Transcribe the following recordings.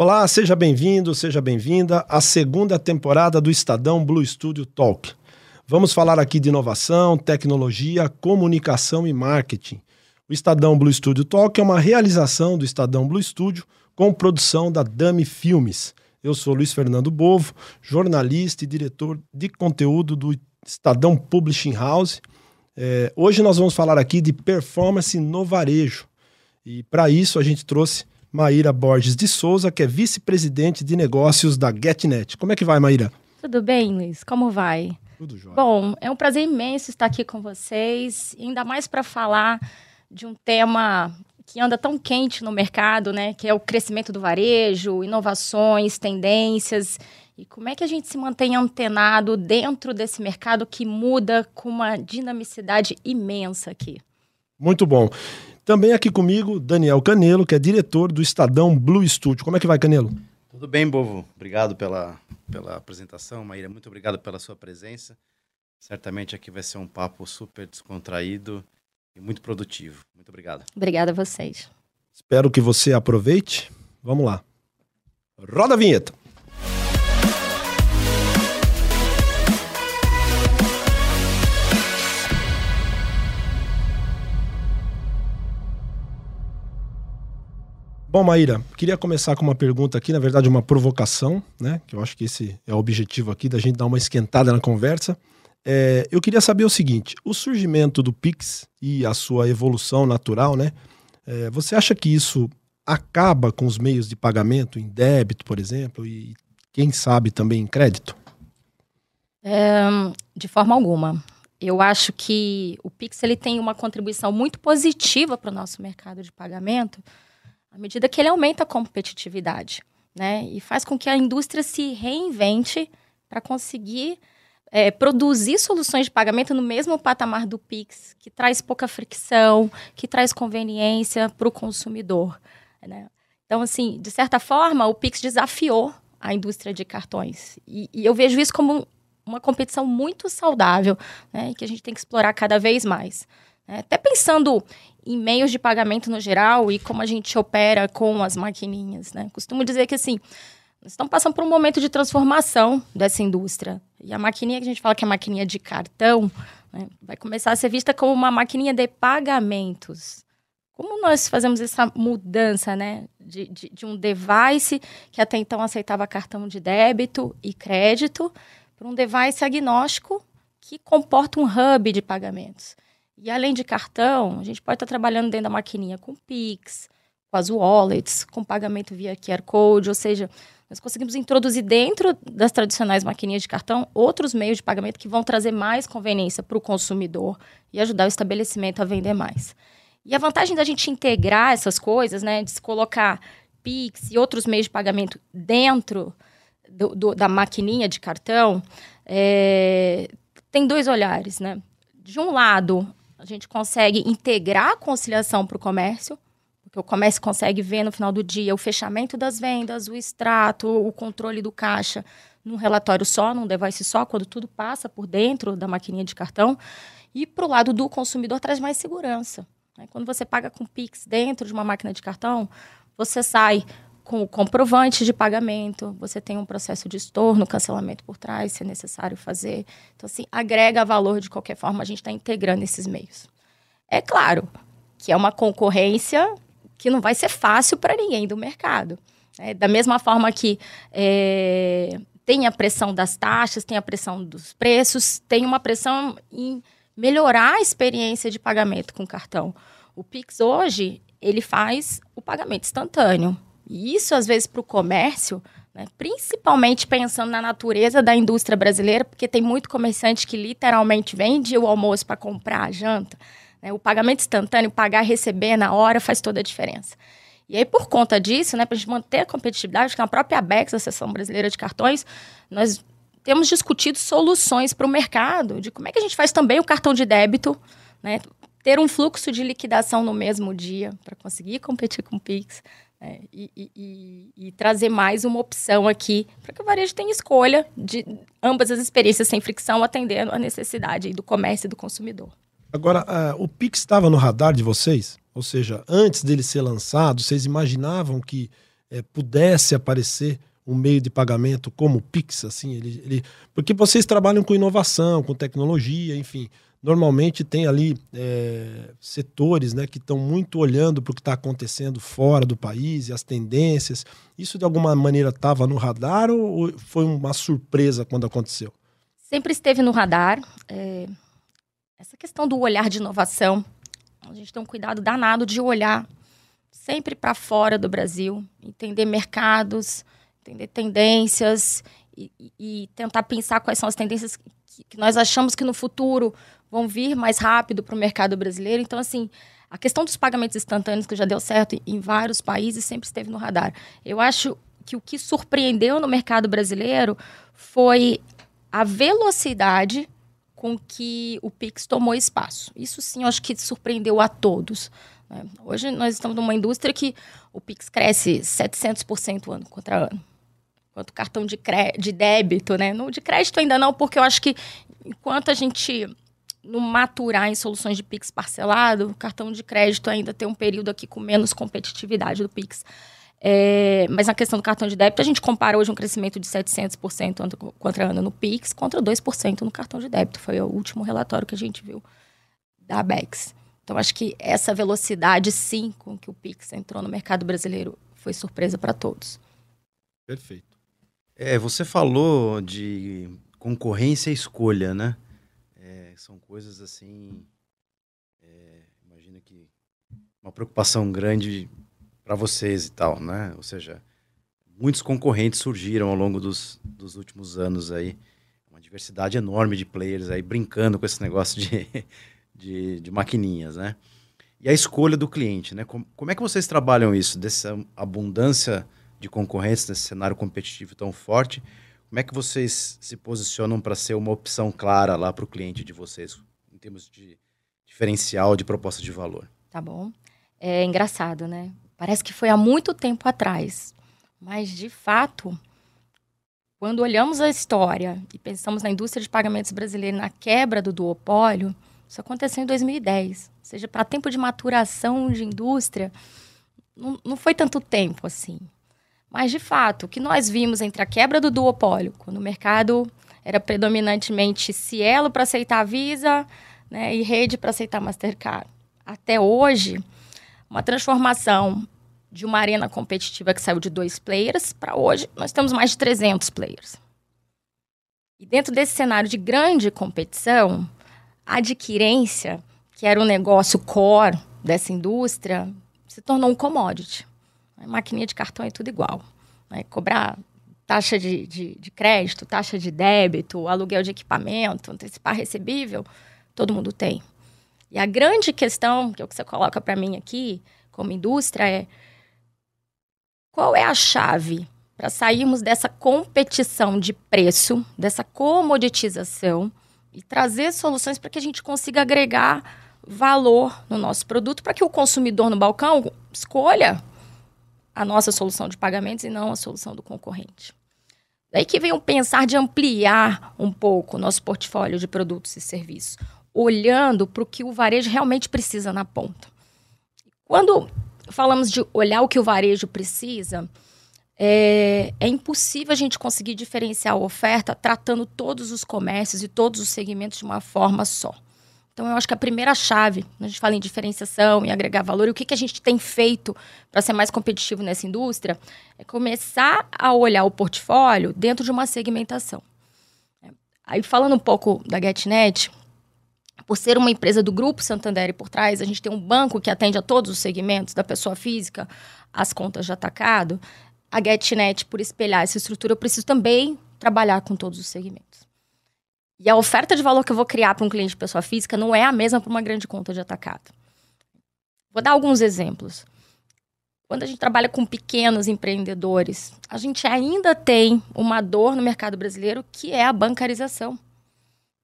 Olá, seja bem-vindo, seja bem-vinda à segunda temporada do Estadão Blue Studio Talk. Vamos falar aqui de inovação, tecnologia, comunicação e marketing. O Estadão Blue Studio Talk é uma realização do Estadão Blue Studio com produção da Dami Filmes. Eu sou Luiz Fernando Bovo, jornalista e diretor de conteúdo do Estadão Publishing House. É, hoje nós vamos falar aqui de performance no varejo. E para isso a gente trouxe Maíra Borges de Souza, que é vice-presidente de negócios da GetNet. Como é que vai, Maíra? Tudo bem, Luiz? Como vai? Tudo jóia. Bom, é um prazer imenso estar aqui com vocês, ainda mais para falar de um tema que anda tão quente no mercado, né? Que é o crescimento do varejo, inovações, tendências. E como é que a gente se mantém antenado dentro desse mercado que muda com uma dinamicidade imensa aqui? Muito bom. Também aqui comigo, Daniel Canelo, que é diretor do Estadão Blue Studio. Como é que vai, Canelo? Tudo bem, Bovo. Obrigado pela, pela apresentação, Maíra. Muito obrigado pela sua presença. Certamente aqui vai ser um papo super descontraído e muito produtivo. Muito obrigado. Obrigada a vocês. Espero que você aproveite. Vamos lá. Roda a vinheta. Bom, Maíra, queria começar com uma pergunta aqui, na verdade uma provocação, né? Que eu acho que esse é o objetivo aqui, da gente dar uma esquentada na conversa. É, eu queria saber o seguinte: o surgimento do Pix e a sua evolução natural, né? É, você acha que isso acaba com os meios de pagamento em débito, por exemplo, e quem sabe também em crédito? É, de forma alguma. Eu acho que o Pix ele tem uma contribuição muito positiva para o nosso mercado de pagamento à medida que ele aumenta a competitividade, né? E faz com que a indústria se reinvente para conseguir é, produzir soluções de pagamento no mesmo patamar do Pix, que traz pouca fricção, que traz conveniência para o consumidor. Né? Então, assim, de certa forma, o Pix desafiou a indústria de cartões. E, e eu vejo isso como uma competição muito saudável, né? que a gente tem que explorar cada vez mais. Né? Até pensando em meios de pagamento no geral e como a gente opera com as maquininhas, né? Costumo dizer que, assim, nós estamos passando por um momento de transformação dessa indústria. E a maquininha que a gente fala que é maquininha de cartão, né, vai começar a ser vista como uma maquininha de pagamentos. Como nós fazemos essa mudança, né, de, de, de um device que até então aceitava cartão de débito e crédito para um device agnóstico que comporta um hub de pagamentos. E além de cartão, a gente pode estar trabalhando dentro da maquininha com Pix, com as wallets, com pagamento via QR Code, ou seja, nós conseguimos introduzir dentro das tradicionais maquininhas de cartão outros meios de pagamento que vão trazer mais conveniência para o consumidor e ajudar o estabelecimento a vender mais. E a vantagem da gente integrar essas coisas, né, de se colocar Pix e outros meios de pagamento dentro do, do, da maquininha de cartão, é, tem dois olhares, né? De um lado, a gente consegue integrar a conciliação para o comércio, porque o comércio consegue ver no final do dia o fechamento das vendas, o extrato, o controle do caixa num relatório só, num device só, quando tudo passa por dentro da maquininha de cartão. E para o lado do consumidor traz mais segurança. Né? Quando você paga com Pix dentro de uma máquina de cartão, você sai com o comprovante de pagamento, você tem um processo de estorno, cancelamento por trás, se é necessário fazer. Então, assim, agrega valor de qualquer forma, a gente está integrando esses meios. É claro que é uma concorrência que não vai ser fácil para ninguém do mercado. Né? Da mesma forma que é, tem a pressão das taxas, tem a pressão dos preços, tem uma pressão em melhorar a experiência de pagamento com cartão. O Pix hoje, ele faz o pagamento instantâneo. E isso, às vezes, para o comércio, né, principalmente pensando na natureza da indústria brasileira, porque tem muito comerciante que literalmente vende o almoço para comprar a janta. Né, o pagamento instantâneo, pagar receber na hora, faz toda a diferença. E aí, por conta disso, né, para a gente manter a competitividade, que na própria ABEX, a Associação Brasileira de Cartões, nós temos discutido soluções para o mercado, de como é que a gente faz também o cartão de débito, né, ter um fluxo de liquidação no mesmo dia para conseguir competir com o Pix, é, e, e, e, trazer mais uma opção aqui para que o varejo tenha escolha de ambas as experiências sem fricção, atendendo a necessidade do comércio e do consumidor. Agora, uh, o Pix estava no radar de vocês? Ou seja, antes dele ser lançado, vocês imaginavam que é, pudesse aparecer um meio de pagamento como o Pix, assim, ele, ele, porque vocês trabalham com inovação, com tecnologia, enfim, normalmente tem ali é, setores né, que estão muito olhando para o que está acontecendo fora do país e as tendências. Isso de alguma maneira estava no radar ou foi uma surpresa quando aconteceu? Sempre esteve no radar. É, essa questão do olhar de inovação, a gente tem um cuidado danado de olhar sempre para fora do Brasil, entender mercados, entender tendências e, e, tentar pensar quais são as tendências que, que nós achamos que no futuro vão vir mais rápido para o mercado brasileiro. Então, assim, a questão dos pagamentos instantâneos, que já deu certo em vários países, sempre esteve no radar. Eu acho que o que surpreendeu no mercado brasileiro foi a velocidade com que o Pix tomou espaço. Isso sim, eu acho que surpreendeu a todos. Né? Hoje nós estamos numa indústria que o Pix cresce 700% ano contra ano. Enquanto cartão de, de débito, né? No, de crédito ainda não, porque eu acho que enquanto a gente no maturar em soluções de Pix parcelado, o cartão de crédito ainda tem um período aqui com menos competitividade do Pix. É, mas na questão do cartão de débito, a gente compara hoje um crescimento de 700% ano contra ano no Pix, contra 2% no cartão de débito. Foi o último relatório que a gente viu da Bex. Então, acho que essa velocidade, sim, com que o Pix entrou no mercado brasileiro, foi surpresa para todos. Perfeito. É, você falou de concorrência e escolha, né? São coisas assim. É, imagino que uma preocupação grande para vocês e tal, né? Ou seja, muitos concorrentes surgiram ao longo dos, dos últimos anos aí. Uma diversidade enorme de players aí brincando com esse negócio de, de, de maquininhas, né? E a escolha do cliente, né? Como, como é que vocês trabalham isso, dessa abundância de concorrentes nesse cenário competitivo tão forte? Como é que vocês se posicionam para ser uma opção clara lá para o cliente de vocês, em termos de diferencial, de proposta de valor? Tá bom. É engraçado, né? Parece que foi há muito tempo atrás, mas de fato, quando olhamos a história e pensamos na indústria de pagamentos brasileira, na quebra do duopólio, isso aconteceu em 2010. Ou seja, para tempo de maturação de indústria, não, não foi tanto tempo assim. Mas, de fato, o que nós vimos entre a quebra do duopólio, quando o mercado era predominantemente Cielo para aceitar a Visa né, e Rede para aceitar Mastercard, até hoje, uma transformação de uma arena competitiva que saiu de dois players para hoje, nós temos mais de 300 players. E dentro desse cenário de grande competição, a adquirência, que era um negócio core dessa indústria, se tornou um commodity. Maquininha de cartão é tudo igual. Né? Cobrar taxa de, de, de, crédito, taxa de débito, aluguel de equipamento, antecipar recebível, todo mundo tem. E a grande questão, que é o que você coloca para mim aqui, como indústria, é qual é a chave para sairmos dessa competição de preço, dessa comoditização e trazer soluções para que a gente consiga agregar valor no nosso produto, para que o consumidor no balcão escolha a nossa solução de pagamentos e não a solução do concorrente. Daí que vem o pensar de ampliar um pouco o nosso portfólio de produtos e serviços, olhando para o que o varejo realmente precisa na ponta. Quando falamos de olhar o que o varejo precisa, é, é, impossível a gente conseguir diferenciar a oferta tratando todos os comércios e todos os segmentos de uma forma só. Então, eu acho que a primeira chave, a gente fala em diferenciação e agregar valor, e o que, que a gente tem feito para ser mais competitivo nessa indústria, é começar a olhar o portfólio dentro de uma segmentação. Aí, falando um pouco da GetNet, por ser uma empresa do Grupo Santander e por trás, a gente tem um banco que atende a todos os segmentos, da pessoa física às contas de atacado. A GetNet, por espelhar essa estrutura, eu preciso também trabalhar com todos os segmentos. E a oferta de valor que eu vou criar para um cliente de pessoa física não é a mesma para uma grande conta de atacado. Vou dar alguns exemplos. Quando a gente trabalha com pequenos empreendedores, a gente ainda tem uma dor no mercado brasileiro que é a bancarização.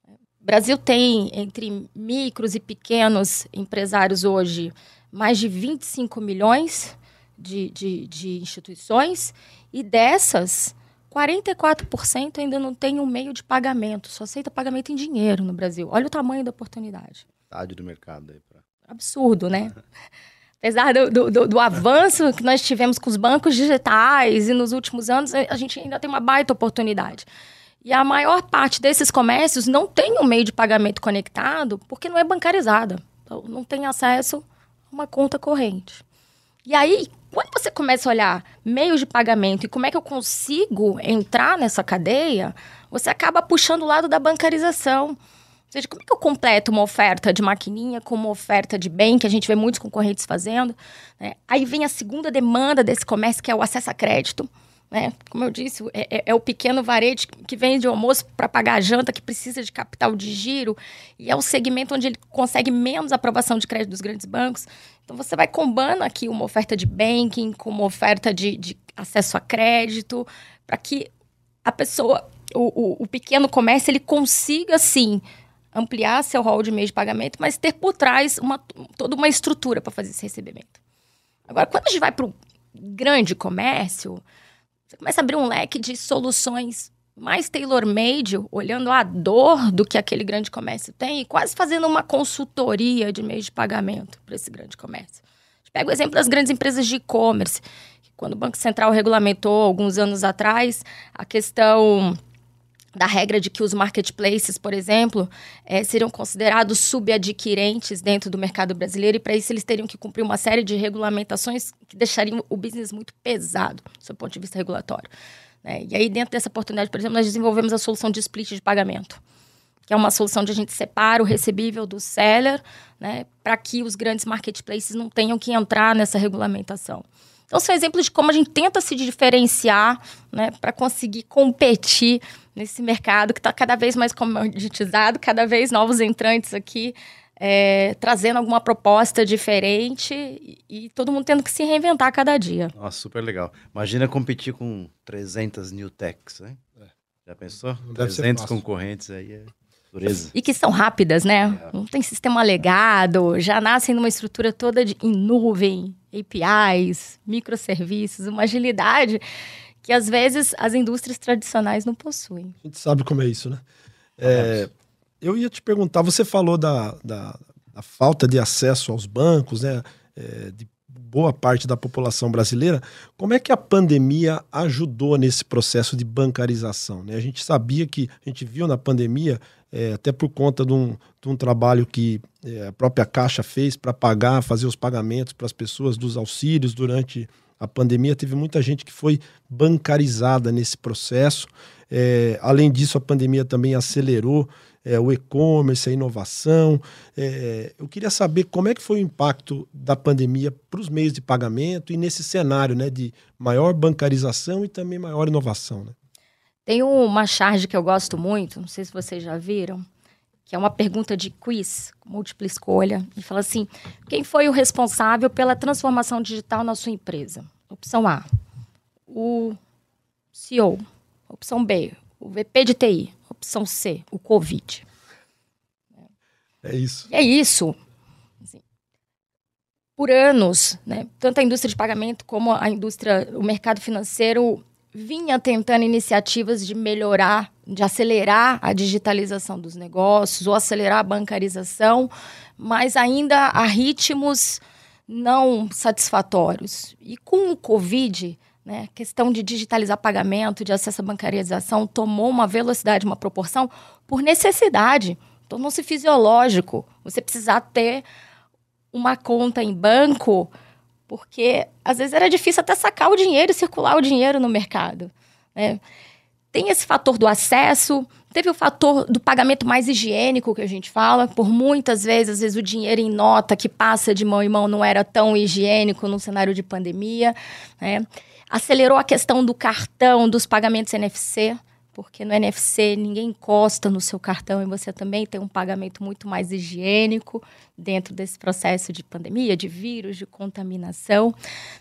O Brasil tem, entre micros e pequenos empresários hoje, mais de 25 milhões de, de, de instituições, e dessas, 44% ainda não tem um meio de pagamento, só aceita pagamento em dinheiro no Brasil. Olha o tamanho da oportunidade. Metade do mercado aí. Pra... Absurdo, né? Apesar do, do, do, avanço que nós tivemos com os bancos digitais e nos últimos anos, a gente ainda tem uma baita oportunidade. E a maior parte desses comércios não tem um meio de pagamento conectado porque não é bancarizada. Então, não tem acesso a uma conta corrente. E aí, quando você começa a olhar meios de pagamento e como é que eu consigo entrar nessa cadeia, você acaba puxando o lado da bancarização. Ou seja, como é que eu completo uma oferta de maquininha com uma oferta de bem, que a gente vê muitos concorrentes fazendo? Né? Aí vem a segunda demanda desse comércio, que é o acesso a crédito. Né? Como eu disse, é, é, é o pequeno varejo que vende almoço para pagar a janta, que precisa de capital de giro, e é o segmento onde ele consegue menos aprovação de crédito dos grandes bancos. Então, você vai combando aqui uma oferta de banking com uma oferta de, de acesso a crédito, para que a pessoa, o, o, o pequeno comércio, ele consiga, sim, ampliar seu rol de meio de pagamento, mas ter por trás uma, toda uma estrutura para fazer esse recebimento. Agora, quando a gente vai para o grande comércio, você começa a abrir um leque de soluções mais tailor-made, olhando a dor do que aquele grande comércio tem e quase fazendo uma consultoria de meio de pagamento para esse grande comércio. Pega o exemplo das grandes empresas de e-commerce. Quando o Banco Central regulamentou alguns anos atrás a questão da regra de que os marketplaces, por exemplo, é, seriam considerados subadquirentes dentro do mercado brasileiro e para isso eles teriam que cumprir uma série de regulamentações que deixariam o business muito pesado, do ponto de vista regulatório. Né? E aí, dentro dessa oportunidade, por exemplo, nós desenvolvemos a solução de split de pagamento, que é uma solução onde a gente separa o recebível do seller, né, para que os grandes marketplaces não tenham que entrar nessa regulamentação. Então, são exemplos de como a gente tenta se diferenciar né, para conseguir competir nesse mercado que está cada vez mais comoditizado, cada vez novos entrantes aqui, é, trazendo alguma proposta diferente e, e, todo mundo tendo que se reinventar cada dia. Nossa, super legal. Imagina competir com 300 new techs, né? É. Já pensou? Deve 300 concorrentes aí é dureza. E que são rápidas, né? É. Não tem sistema legado, já nascem numa estrutura toda de, em nuvem, APIs, microserviços, uma agilidade que às vezes as indústrias tradicionais não possuem. A gente sabe como é isso, né? É, eu ia te perguntar, você falou da, da, da falta de acesso aos bancos, né? É, de boa parte da população brasileira. Como é que a pandemia ajudou nesse processo de bancarização? Né? A gente sabia que, a gente viu na pandemia, é, até por conta de um, de um trabalho que é, a própria Caixa fez para pagar, fazer os pagamentos para as pessoas dos auxílios durante a pandemia, teve muita gente que foi bancarizada nesse processo. É, além disso, a pandemia também acelerou é, o e-commerce, a inovação. É, eu queria saber como é que foi o impacto da pandemia para os meios de pagamento e nesse cenário né, de maior bancarização e também maior inovação. Né? Tem uma charge que eu gosto muito, não sei se vocês já viram, que é uma pergunta de quiz, múltipla escolha, e fala assim: quem foi o responsável pela transformação digital na sua empresa? Opção A, o CEO. Opção B, o VP de TI. Opção C, o Covid. É isso. é isso. Assim, por anos, né, tanto a indústria de pagamento como a indústria, o mercado financeiro vinha tentando iniciativas de melhorar, de acelerar a digitalização dos negócios ou acelerar a bancarização, mas ainda a ritmos não satisfatórios. E com o Covid, né, a questão de digitalizar pagamento, de acesso à bancarização, tomou uma velocidade, uma proporção por necessidade. Tornou-se fisiológico você precisar ter uma conta em banco porque às vezes era difícil até sacar o dinheiro e circular o dinheiro no mercado. Né? Tem esse fator do acesso, teve o fator do pagamento mais higiênico que a gente fala, por muitas vezes, às vezes o dinheiro em nota que passa de mão em mão não era tão higiênico num cenário de pandemia. Né? Acelerou a questão do cartão, dos pagamentos NFC porque no NFC ninguém encosta no seu cartão e você também tem um pagamento muito mais higiênico dentro desse processo de pandemia, de vírus, de contaminação.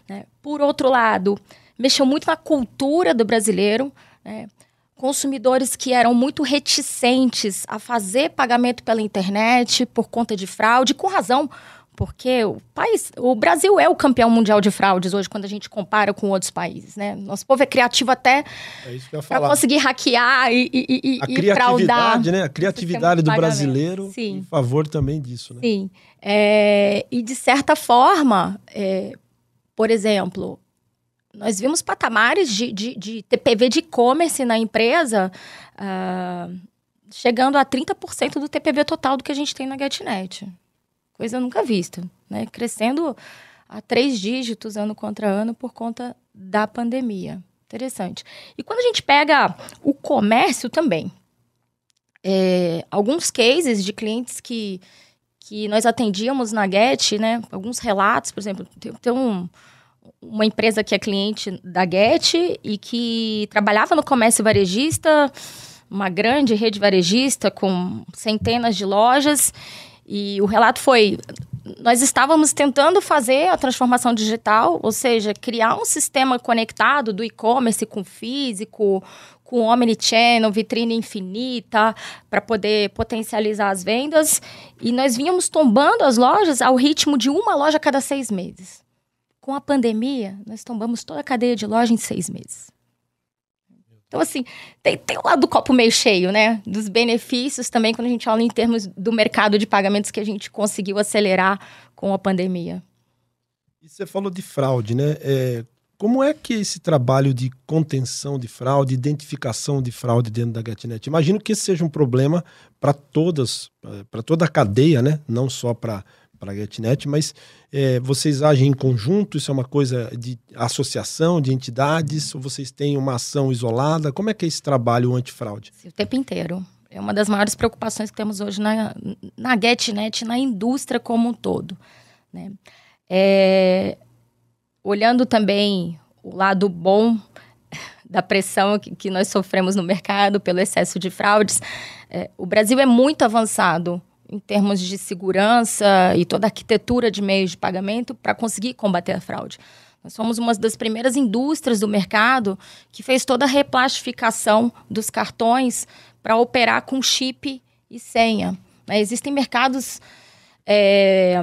Né? Por outro lado, mexeu muito na cultura do brasileiro. Né? Consumidores que eram muito reticentes a fazer pagamento pela internet por conta de fraude, com razão, Porque o país, o Brasil é o campeão mundial de fraudes hoje, quando a gente compara com outros países, né? Nosso povo é criativo até É para conseguir hackear e, e, e, A e fraudar. criatividade, né? A criatividade de do brasileiro Sim. em favor também disso, né? Sim. É, e de certa forma, é, por exemplo, nós vimos patamares de, de, de TPV de e-commerce na empresa ah, chegando a 30% do TPV total do que a gente tem na GetNet. Coisa nunca vista. Né? Crescendo a três dígitos ano contra ano por conta da pandemia. Interessante. E quando a gente pega o comércio também, é, alguns cases de clientes que que nós atendíamos na Get, né? Alguns relatos, por exemplo, tem, tem um, uma empresa que é cliente da Get e que trabalhava no comércio varejista, uma grande rede varejista com centenas de lojas. E o relato foi: nós estávamos tentando fazer a transformação digital, ou seja, criar um sistema conectado do e-commerce com físico, com omnichannel, vitrine infinita, para poder potencializar as vendas. E nós vínhamos tombando as lojas ao ritmo de uma loja a cada seis meses. Com a pandemia, nós tombamos toda a cadeia de loja em seis meses. Então, assim, tem, tem o lado do copo meio cheio, né? Dos benefícios também, quando a gente olha em termos do mercado de pagamentos que a gente conseguiu acelerar com a pandemia. E você falou de fraude, né? É, como é que esse trabalho de contenção de fraude, identificação de fraude dentro da GetNet? Imagino que esse seja um problema para todas, para toda a cadeia, né? Não só para para a GetNet, mas é, vocês agem em conjunto? Isso é uma coisa de associação, de entidades? Ou vocês têm uma ação isolada? Como é que é esse trabalho antifraude? O tempo inteiro. É uma das maiores preocupações que temos hoje na, na GetNet, na indústria como um todo. Né? É, olhando também o lado bom da pressão que, que, nós sofremos no mercado pelo excesso de fraudes, é, o Brasil é muito avançado em termos de segurança e toda a arquitetura de meios de pagamento para conseguir combater a fraude. Nós somos uma das primeiras indústrias do mercado que fez toda a replastificação dos cartões para operar com chip e senha. Né? Existem mercados é,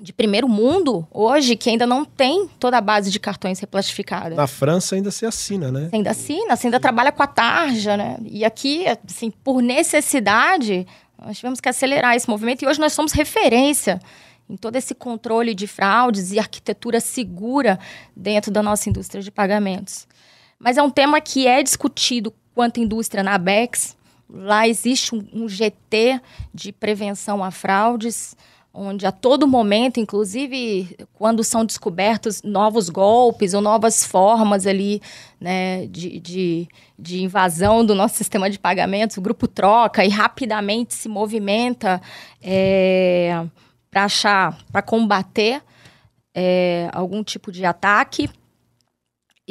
de primeiro mundo hoje que ainda não tem toda a base de cartões replastificada. Na França ainda se assina, né? Você ainda assina, você ainda trabalha com a tarja, né? E aqui, assim, por necessidade, nós tivemos que acelerar esse movimento e hoje nós somos referência em todo esse controle de fraudes e arquitetura segura dentro da nossa indústria de pagamentos. Mas é um tema que é discutido quanto indústria na ABEX. Lá existe um, um GT de prevenção a fraudes, onde a todo momento, inclusive quando são descobertos novos golpes ou novas formas ali né, de, de, de, invasão do nosso sistema de pagamentos, o grupo troca e rapidamente se movimenta é, para achar, para combater é, algum tipo de ataque.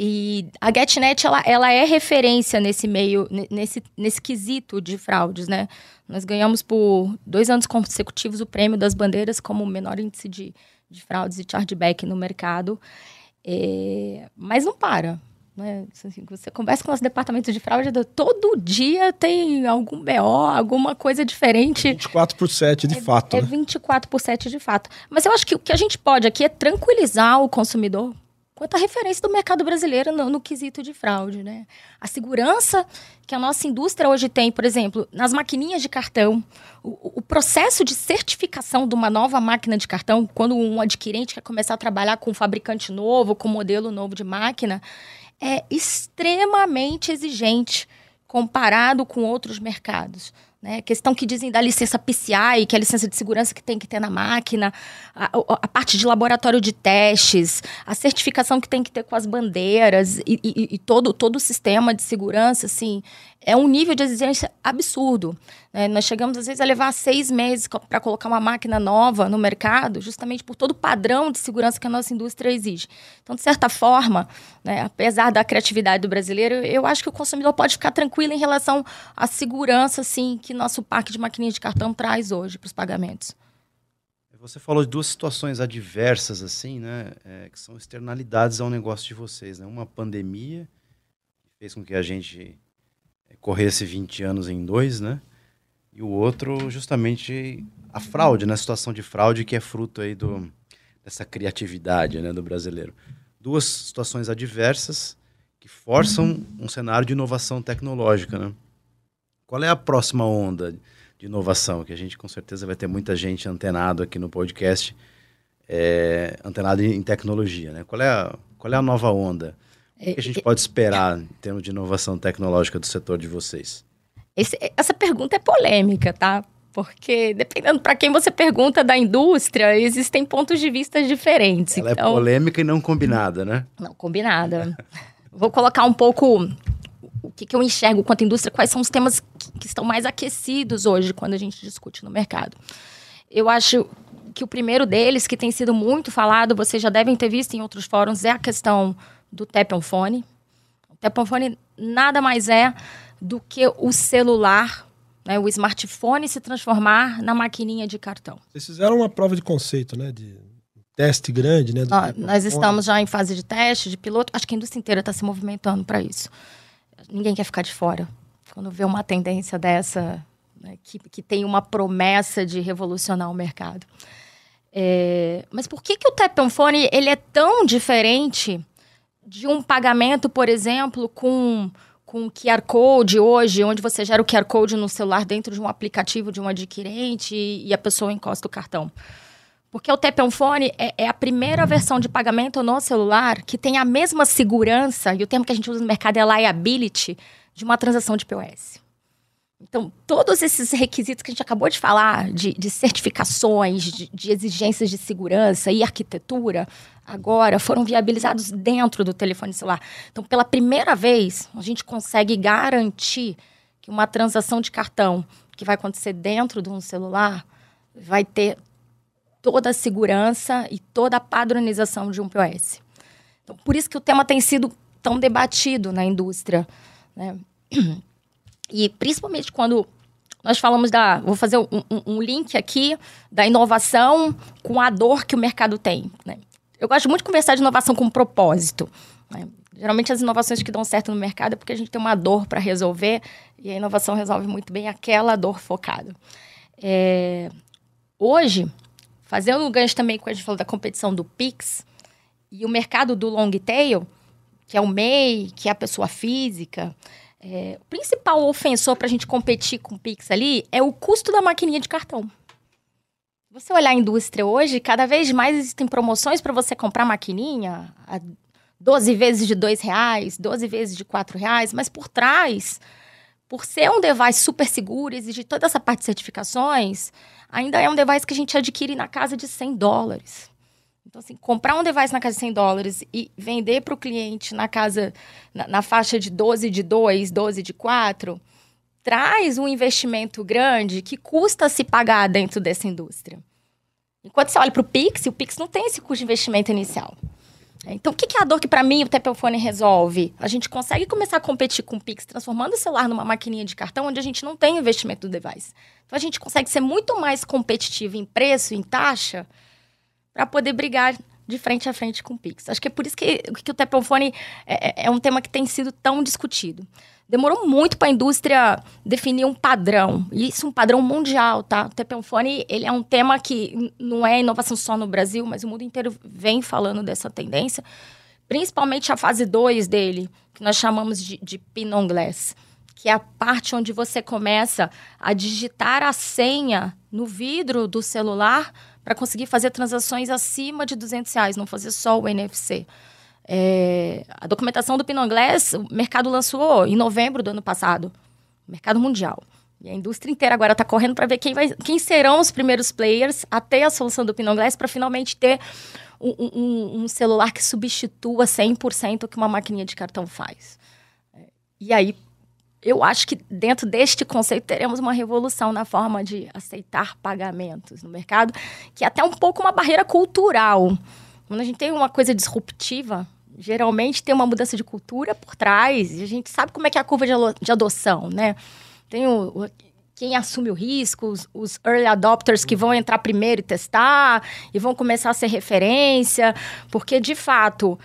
E a GetNet, ela, ela é referência nesse meio, nesse, nesse quesito de fraudes, né? Nós ganhamos por dois anos consecutivos o prêmio das bandeiras como o menor índice de, de fraudes e chargeback no mercado. É, mas não para. Né? Assim, você conversa com o nosso departamento de fraude, todo dia tem algum BO, alguma coisa diferente. 24 por 7, de é, fato. É né? 24 por 7 de fato. Mas eu acho que o que a gente pode aqui é tranquilizar o consumidor quanto à referência do mercado brasileiro no, no, quesito de fraude, né? A segurança que a nossa indústria hoje tem, por exemplo, nas maquininhas de cartão, o, o, processo de certificação de uma nova máquina de cartão, quando um adquirente quer começar a trabalhar com um fabricante novo, com um modelo novo de máquina, é extremamente exigente comparado com outros mercados. Né? Questão que dizem da licença PCI, que é a licença de segurança que tem que ter na máquina, a, a, parte de laboratório de testes, a certificação que tem que ter com as bandeiras e, e, e todo, todo o sistema de segurança, assim, é um nível de exigência absurdo. Né? Nós chegamos, às vezes, a levar seis meses para colocar uma máquina nova no mercado, justamente por todo o padrão de segurança que a nossa indústria exige. Então, de certa forma, né, apesar da criatividade do brasileiro, eu acho que o consumidor pode ficar tranquilo em relação à segurança assim, que nosso parque de maquininhas de cartão traz hoje para os pagamentos. Você falou de duas situações adversas, assim, né? É, que são externalidades ao negócio de vocês, né? Uma pandemia, que fez com que a gente corresse 20 anos em dois, né? E o outro justamente a fraude, na né? situação de fraude que é fruto aí do, dessa criatividade né, do brasileiro. Duas situações adversas que forçam um cenário de inovação tecnológica. Né? Qual é a próxima onda de inovação? Que a gente com certeza vai ter muita gente antenado aqui no podcast, é, antenado em tecnologia. Né? Qual, é a, qual é a nova onda? O que a gente pode esperar em termos de inovação tecnológica do setor de vocês? Esse, essa pergunta é polêmica, tá? Porque dependendo para quem você pergunta da indústria, existem pontos de vista diferentes. Ela é então... é polêmica e não combinada, né? Não, combinada. Vou colocar um pouco o que, que, eu enxergo quanto indústria, quais são os temas que, que estão mais aquecidos hoje quando a gente discute no mercado. Eu acho que o primeiro deles, que tem sido muito falado, vocês já devem ter visto em outros fóruns, é a questão do tap on phone. O tap on phone nada mais é do que o celular, né, o smartphone se transformar na maquininha de cartão. Vocês fizeram uma prova de conceito, né? De teste grande, né? Nós, nós estamos já em fase de teste, de piloto. Acho que a indústria inteira está se movimentando para isso. Ninguém quer ficar de fora. Quando vê uma tendência dessa, né, que, que tem uma promessa de revolucionar o mercado. É, mas por que, que o Tap on Phone ele é tão diferente de um pagamento, por exemplo, com com QR Code hoje, onde você gera o QR Code no celular dentro de um aplicativo de um adquirente e, a pessoa encosta o cartão. Porque o Tap on Phone é, é, a primeira versão de pagamento no celular que tem a mesma segurança, e o termo que a gente usa no mercado é liability, de uma transação de POS. Então, todos esses requisitos que a gente acabou de falar, de, de certificações, de, de, exigências de segurança e arquitetura, agora foram viabilizados dentro do telefone celular. Então, pela primeira vez, a gente consegue garantir que uma transação de cartão que vai acontecer dentro de um celular vai ter toda a segurança e toda a padronização de um POS. Então, por isso que o tema tem sido tão debatido na indústria. Né? E principalmente quando nós falamos da. Vou fazer um, um, link aqui da inovação com a dor que o mercado tem. Né? Eu gosto muito de conversar de inovação com propósito. Né? Geralmente as inovações que dão certo no mercado é porque a gente tem uma dor para resolver e a inovação resolve muito bem aquela dor focada. É... Hoje, fazendo um gancho também, quando a gente falou da competição do Pix e o mercado do long tail, que é o MEI, que é a pessoa física, é, o principal ofensor para a gente competir com o Pix ali é o custo da maquininha de cartão. Você olhar a indústria hoje, cada vez mais existem promoções para você comprar maquininha a 12 vezes de R$ reais, 12 vezes de R$ reais, mas por trás, por ser um device super seguro, exigir toda essa parte de certificações, ainda é um device que a gente adquire na casa de 100 dólares. Então, assim, comprar um device na casa de 100 dólares e vender para o cliente na casa, na, na, faixa de 12 de 2, 12 de 4, traz um investimento grande que custa se pagar dentro dessa indústria. Enquanto você olha para o Pix, o Pix não tem esse custo de investimento inicial. Então, o que é a dor que para mim o Tepelfone resolve? A gente consegue começar a competir com o Pix, transformando o celular numa maquininha de cartão onde a gente não tem investimento do device. Então, a gente consegue ser muito mais competitivo em preço, em taxa, para poder brigar de frente a frente com o Pix. Acho que é por isso que, que o Tepelfone é, é, é um tema que tem sido tão discutido. Demorou muito para a indústria definir um padrão, e isso é um padrão mundial, tá? O Tepelfone, ele é um tema que não é inovação só no Brasil, mas o mundo inteiro vem falando dessa tendência, principalmente a fase 2 dele, que nós chamamos de, de pin on glass, que é a parte onde você começa a digitar a senha no vidro do celular para conseguir fazer transações acima de 200 reais, não fazer só o NFC. É, a documentação do Pinot o mercado lançou em novembro do ano passado, mercado mundial. E a indústria inteira agora está correndo para ver quem, vai, quem serão os primeiros players a ter a solução do Pinot para finalmente ter um, um, um, celular que substitua 100% o que uma maquininha de cartão faz. É, e aí, eu acho que dentro deste conceito teremos uma revolução na forma de aceitar pagamentos no mercado, que é até um pouco uma barreira cultural. Quando a gente tem uma coisa disruptiva, geralmente tem uma mudança de cultura por trás, e a gente sabe como é que é a curva de adoção, né? Tem o, o quem assume o risco, os, os, early adopters que vão entrar primeiro e testar, e vão começar a ser referência, porque de fato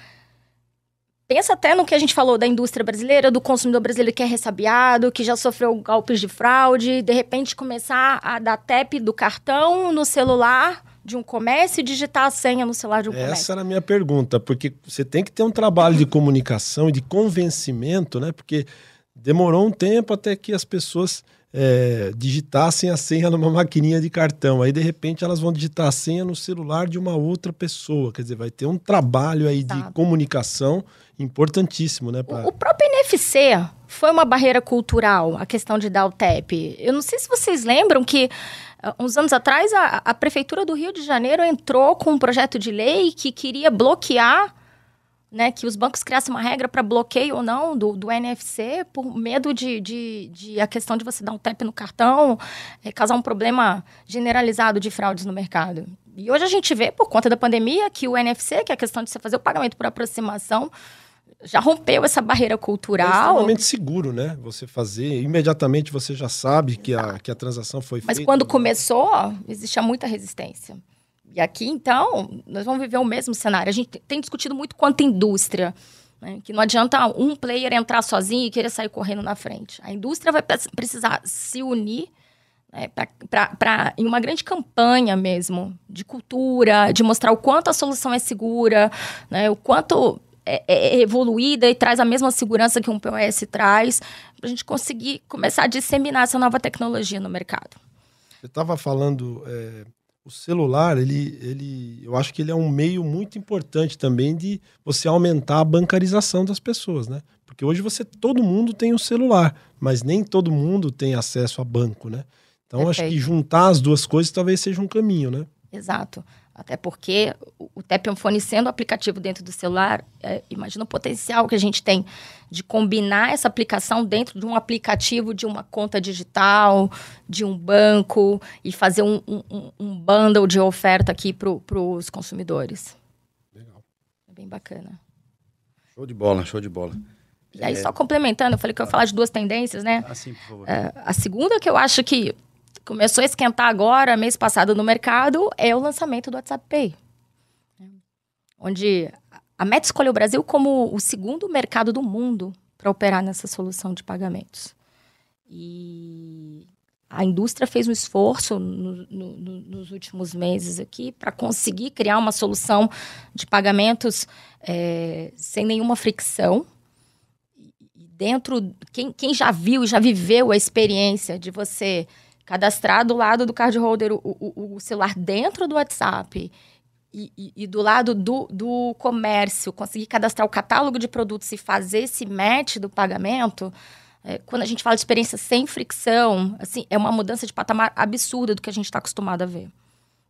pensa até no que a gente falou da indústria brasileira, do consumidor brasileiro que é ressabiado, que já sofreu golpes de fraude, de repente começar a dar tap do cartão no celular de um comércio e digitar a senha no celular de um Essa comércio. Essa era a minha pergunta, porque você tem que ter um trabalho de comunicação e de convencimento, né? Porque demorou um tempo até que as pessoas é, digitassem a senha numa maquininha de cartão. Aí, de repente, elas vão digitar a senha no celular de uma outra pessoa. Quer dizer, vai ter um trabalho aí de comunicação importantíssimo, né? Pra... O, próprio NFC foi uma barreira cultural, a questão de dar o TAP. Eu não sei se vocês lembram que uh, uns anos atrás a, a Prefeitura do Rio de Janeiro entrou com um projeto de lei que queria bloquear né, que os bancos criassem uma regra para bloqueio ou não do, do NFC, por medo de, de, de, a questão de você dar um tap no cartão é, causar um problema generalizado de fraudes no mercado. E hoje a gente vê, por conta da pandemia, que o NFC, que é a questão de você fazer o pagamento por aproximação, já rompeu essa barreira cultural. É extremamente seguro, né? Você fazer, imediatamente você já sabe que a, que a transação foi Mas feita. Mas quando começou, existia muita resistência. E aqui, então, nós vamos viver o mesmo cenário. A gente tem discutido muito quanto indústria. Né? Que não adianta um player entrar sozinho e querer sair correndo na frente. A indústria vai precisar se unir né, para em uma grande campanha mesmo de cultura, de mostrar o quanto a solução é segura, né, o quanto é, é, evoluída e traz a mesma segurança que um POS traz, para a gente conseguir começar a disseminar essa nova tecnologia no mercado. Você estava falando é, o celular, ele, ele, eu acho que ele é um meio muito importante também de você aumentar a bancarização das pessoas, né? Porque hoje você todo mundo tem um celular, mas nem todo mundo tem acesso a banco, né? Então Perfeito. acho que juntar as duas coisas talvez seja um caminho, né? Exato. Até porque o Tap Phone sendo aplicativo dentro do celular, é, imagina o potencial que a gente tem de combinar essa aplicação dentro de um aplicativo de uma conta digital, de um banco, e fazer um, um, um bundle de oferta aqui para os consumidores. Legal. É bem bacana. Show de bola, show de bola. E aí, é... só complementando, eu falei que eu ia falar de duas tendências, né? Ah, sim, por favor. É, a segunda que eu acho que começou a esquentar agora, mês passado no mercado, é o lançamento do WhatsApp Pay. Onde a Meta escolheu o Brasil como o segundo mercado do mundo para operar nessa solução de pagamentos. E a indústria fez um esforço no, no, no, nos últimos meses aqui para conseguir criar uma solução de pagamentos é, sem nenhuma fricção. E dentro, quem, quem já viu e já viveu a experiência de você cadastrar do lado do card holder o, o, o celular dentro do WhatsApp e, e, e, do lado do, do comércio, conseguir cadastrar o catálogo de produtos e fazer esse match do pagamento, é, quando a gente fala de experiência sem fricção, assim, é uma mudança de patamar absurda do que a gente está acostumado a ver.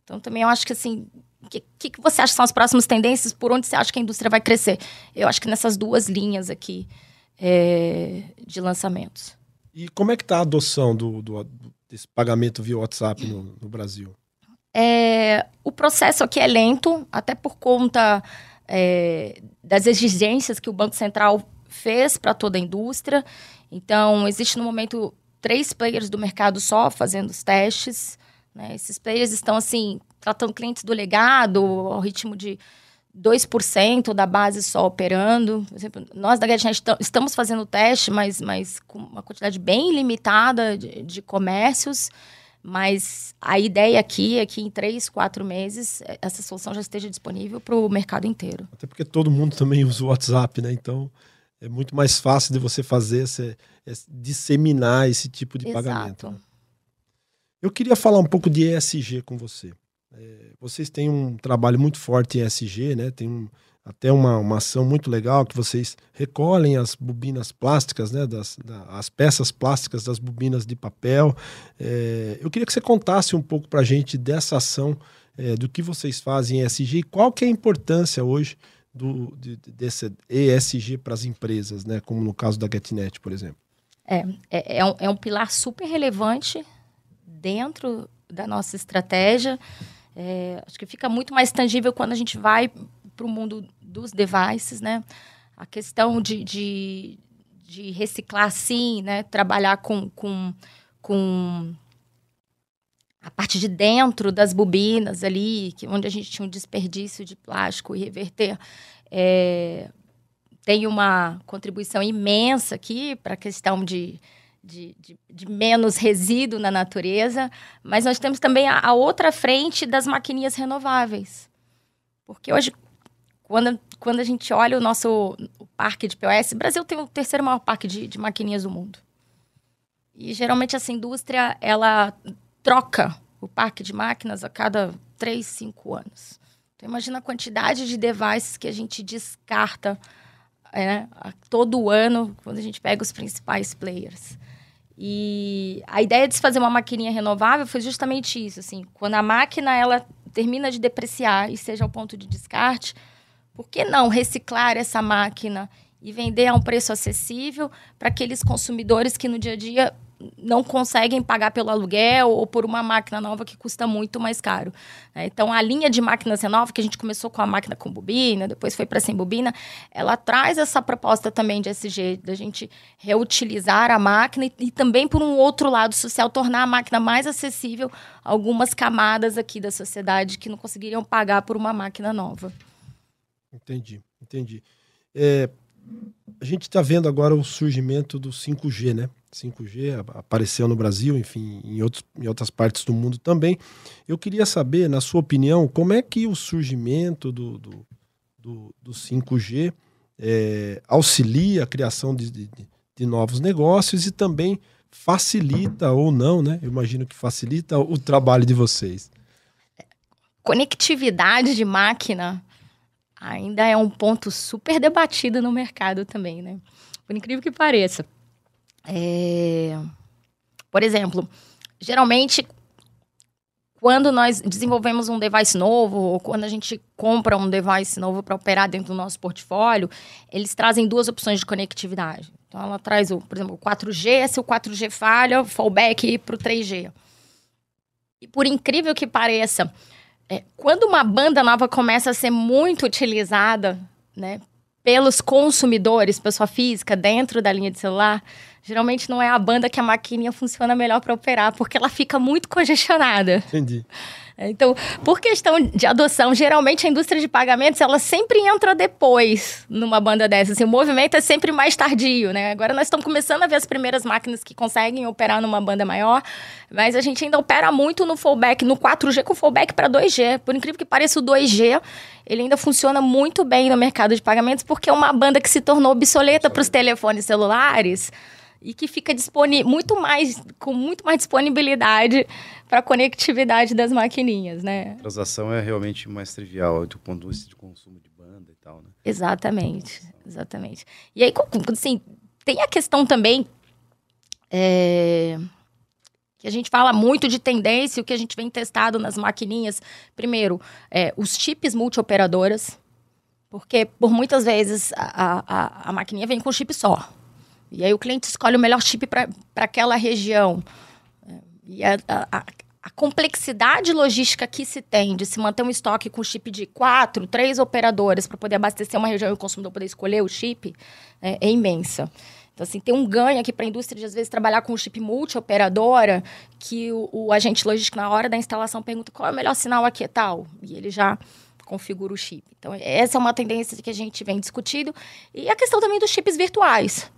Então, também eu acho que, assim, o que, que, você acha que são as próximas tendências? Por onde você acha que a indústria vai crescer? Eu acho que nessas duas linhas aqui é, de lançamentos. E como é que está a adoção do, do, desse pagamento via WhatsApp no, no Brasil? É, o processo aqui é lento, até por conta é, das exigências que o Banco Central fez para toda a indústria. Então, existe no momento três players do mercado só fazendo os testes. Né? Esses players estão, assim, tratando clientes do legado ao ritmo de 2% da base só operando. Exemplo, nós da GetNet estamos fazendo o teste, mas, mas com uma quantidade bem limitada de, de comércios. Mas a ideia aqui é que em três, quatro meses é, essa solução já esteja disponível para o mercado inteiro. Até porque todo mundo também usa o WhatsApp, né? Então é muito mais fácil de você fazer, esse, esse, disseminar esse tipo de Exato. pagamento. Né? Eu queria falar um pouco de ESG com você. É, vocês têm um trabalho muito forte em ESG, né? Tem um, até uma, uma ação muito legal que vocês recolhem as bobinas plásticas, né? Das, da, as peças plásticas das bobinas de papel. É, eu queria que você contasse um pouco para a gente dessa ação, é, do que vocês fazem em ESG e qual que é a importância hoje do, de, desse ESG para as empresas, né? Como no caso da GetNet, por exemplo. É, é, é, um, é um pilar super relevante dentro da nossa estratégia. É, acho que fica muito mais tangível quando a gente vai para o mundo dos devices, né? A questão de, de, de, reciclar, sim, né? Trabalhar com, com, com a parte de dentro das bobinas ali, que, onde a gente tinha um desperdício de plástico e reverter. É, tem uma contribuição imensa aqui para a questão de, de, de, de, menos resíduo na natureza, mas nós temos também a, a outra frente das maquininhas renováveis. Porque hoje, quando, quando a gente olha o nosso o parque de POS, o Brasil tem o terceiro maior parque de, de maquininhas do mundo. E geralmente essa indústria, ela troca o parque de máquinas a cada três, cinco anos. Então, imagina a quantidade de devices que a gente descarta é, todo ano quando a gente pega os principais players. E a ideia de se fazer uma maquininha renovável foi justamente isso, assim, quando a máquina ela termina de depreciar e seja ao ponto de descarte, por que não reciclar essa máquina e vender a um preço acessível para aqueles consumidores que no dia a dia não conseguem pagar pelo aluguel ou por uma máquina nova que custa muito mais caro. Né? Então, a linha de máquinas renova, que a gente começou com a máquina com bobina, depois foi para sem bobina, ela traz essa proposta também de SG, da gente reutilizar a máquina e, e, também, por um outro lado social, tornar a máquina mais acessível a algumas camadas aqui da sociedade que não conseguiriam pagar por uma máquina nova. Entendi, entendi. É, a gente está vendo agora o surgimento do 5G, né? 5G apareceu no Brasil, enfim, em, outros, em outras partes do mundo também. Eu queria saber, na sua opinião, como é que o surgimento do, do, do, do 5G é, auxilia a criação de, de, de, novos negócios e também facilita ou não, né? Eu imagino que facilita o trabalho de vocês. Conectividade de máquina ainda é um ponto super debatido no mercado também, né? Por incrível que pareça. É... Por exemplo, geralmente, quando nós desenvolvemos um device novo, ou quando a gente compra um device novo para operar dentro do nosso portfólio, eles trazem duas opções de conectividade. Então, ela traz, o, por exemplo, o 4G, se o 4G falha, fallback para o 3G. E por incrível que pareça, é, quando uma banda nova começa a ser muito utilizada, né, pelos consumidores, pessoa física, dentro da linha de celular, geralmente não é a banda que a maquininha funciona melhor para operar, porque ela fica muito congestionada. Entendi. Então, por questão de adoção, geralmente a indústria de pagamentos ela sempre entra depois numa banda dessa. Assim, o movimento é sempre mais tardio, né? Agora nós estamos começando a ver as primeiras máquinas que conseguem operar numa banda maior, mas a gente ainda opera muito no fallback, no 4G com fallback para 2G. Por incrível que pareça, o 2G ele ainda funciona muito bem no mercado de pagamentos porque é uma banda que se tornou obsoleta para os telefones celulares e que fica disponível muito mais com muito mais disponibilidade para a conectividade das maquininhas, né? A transação é realmente mais trivial do ponto de vista de consumo de banda e tal, né? Exatamente, exatamente. E aí, assim, tem a questão também é, que a gente fala muito de tendência, o que a gente vem testado nas maquininhas. Primeiro, é, os chips multioperadoras, porque por muitas vezes a, a, a maquininha vem com chip só. E aí o cliente escolhe o melhor chip para aquela região. E a, a, a, complexidade logística que se tem de se manter um estoque com chip de quatro, três operadoras para poder abastecer uma região e o consumidor poder escolher o chip é, é imensa. Então, assim, tem um ganho aqui para a indústria de, às vezes, trabalhar com um chip multi-operadora, que o, o, agente logístico, na hora da instalação, pergunta qual é o melhor sinal aqui e tal. E ele já configura o chip. Então, essa é uma tendência que a gente vem discutindo. E a questão também dos chips virtuais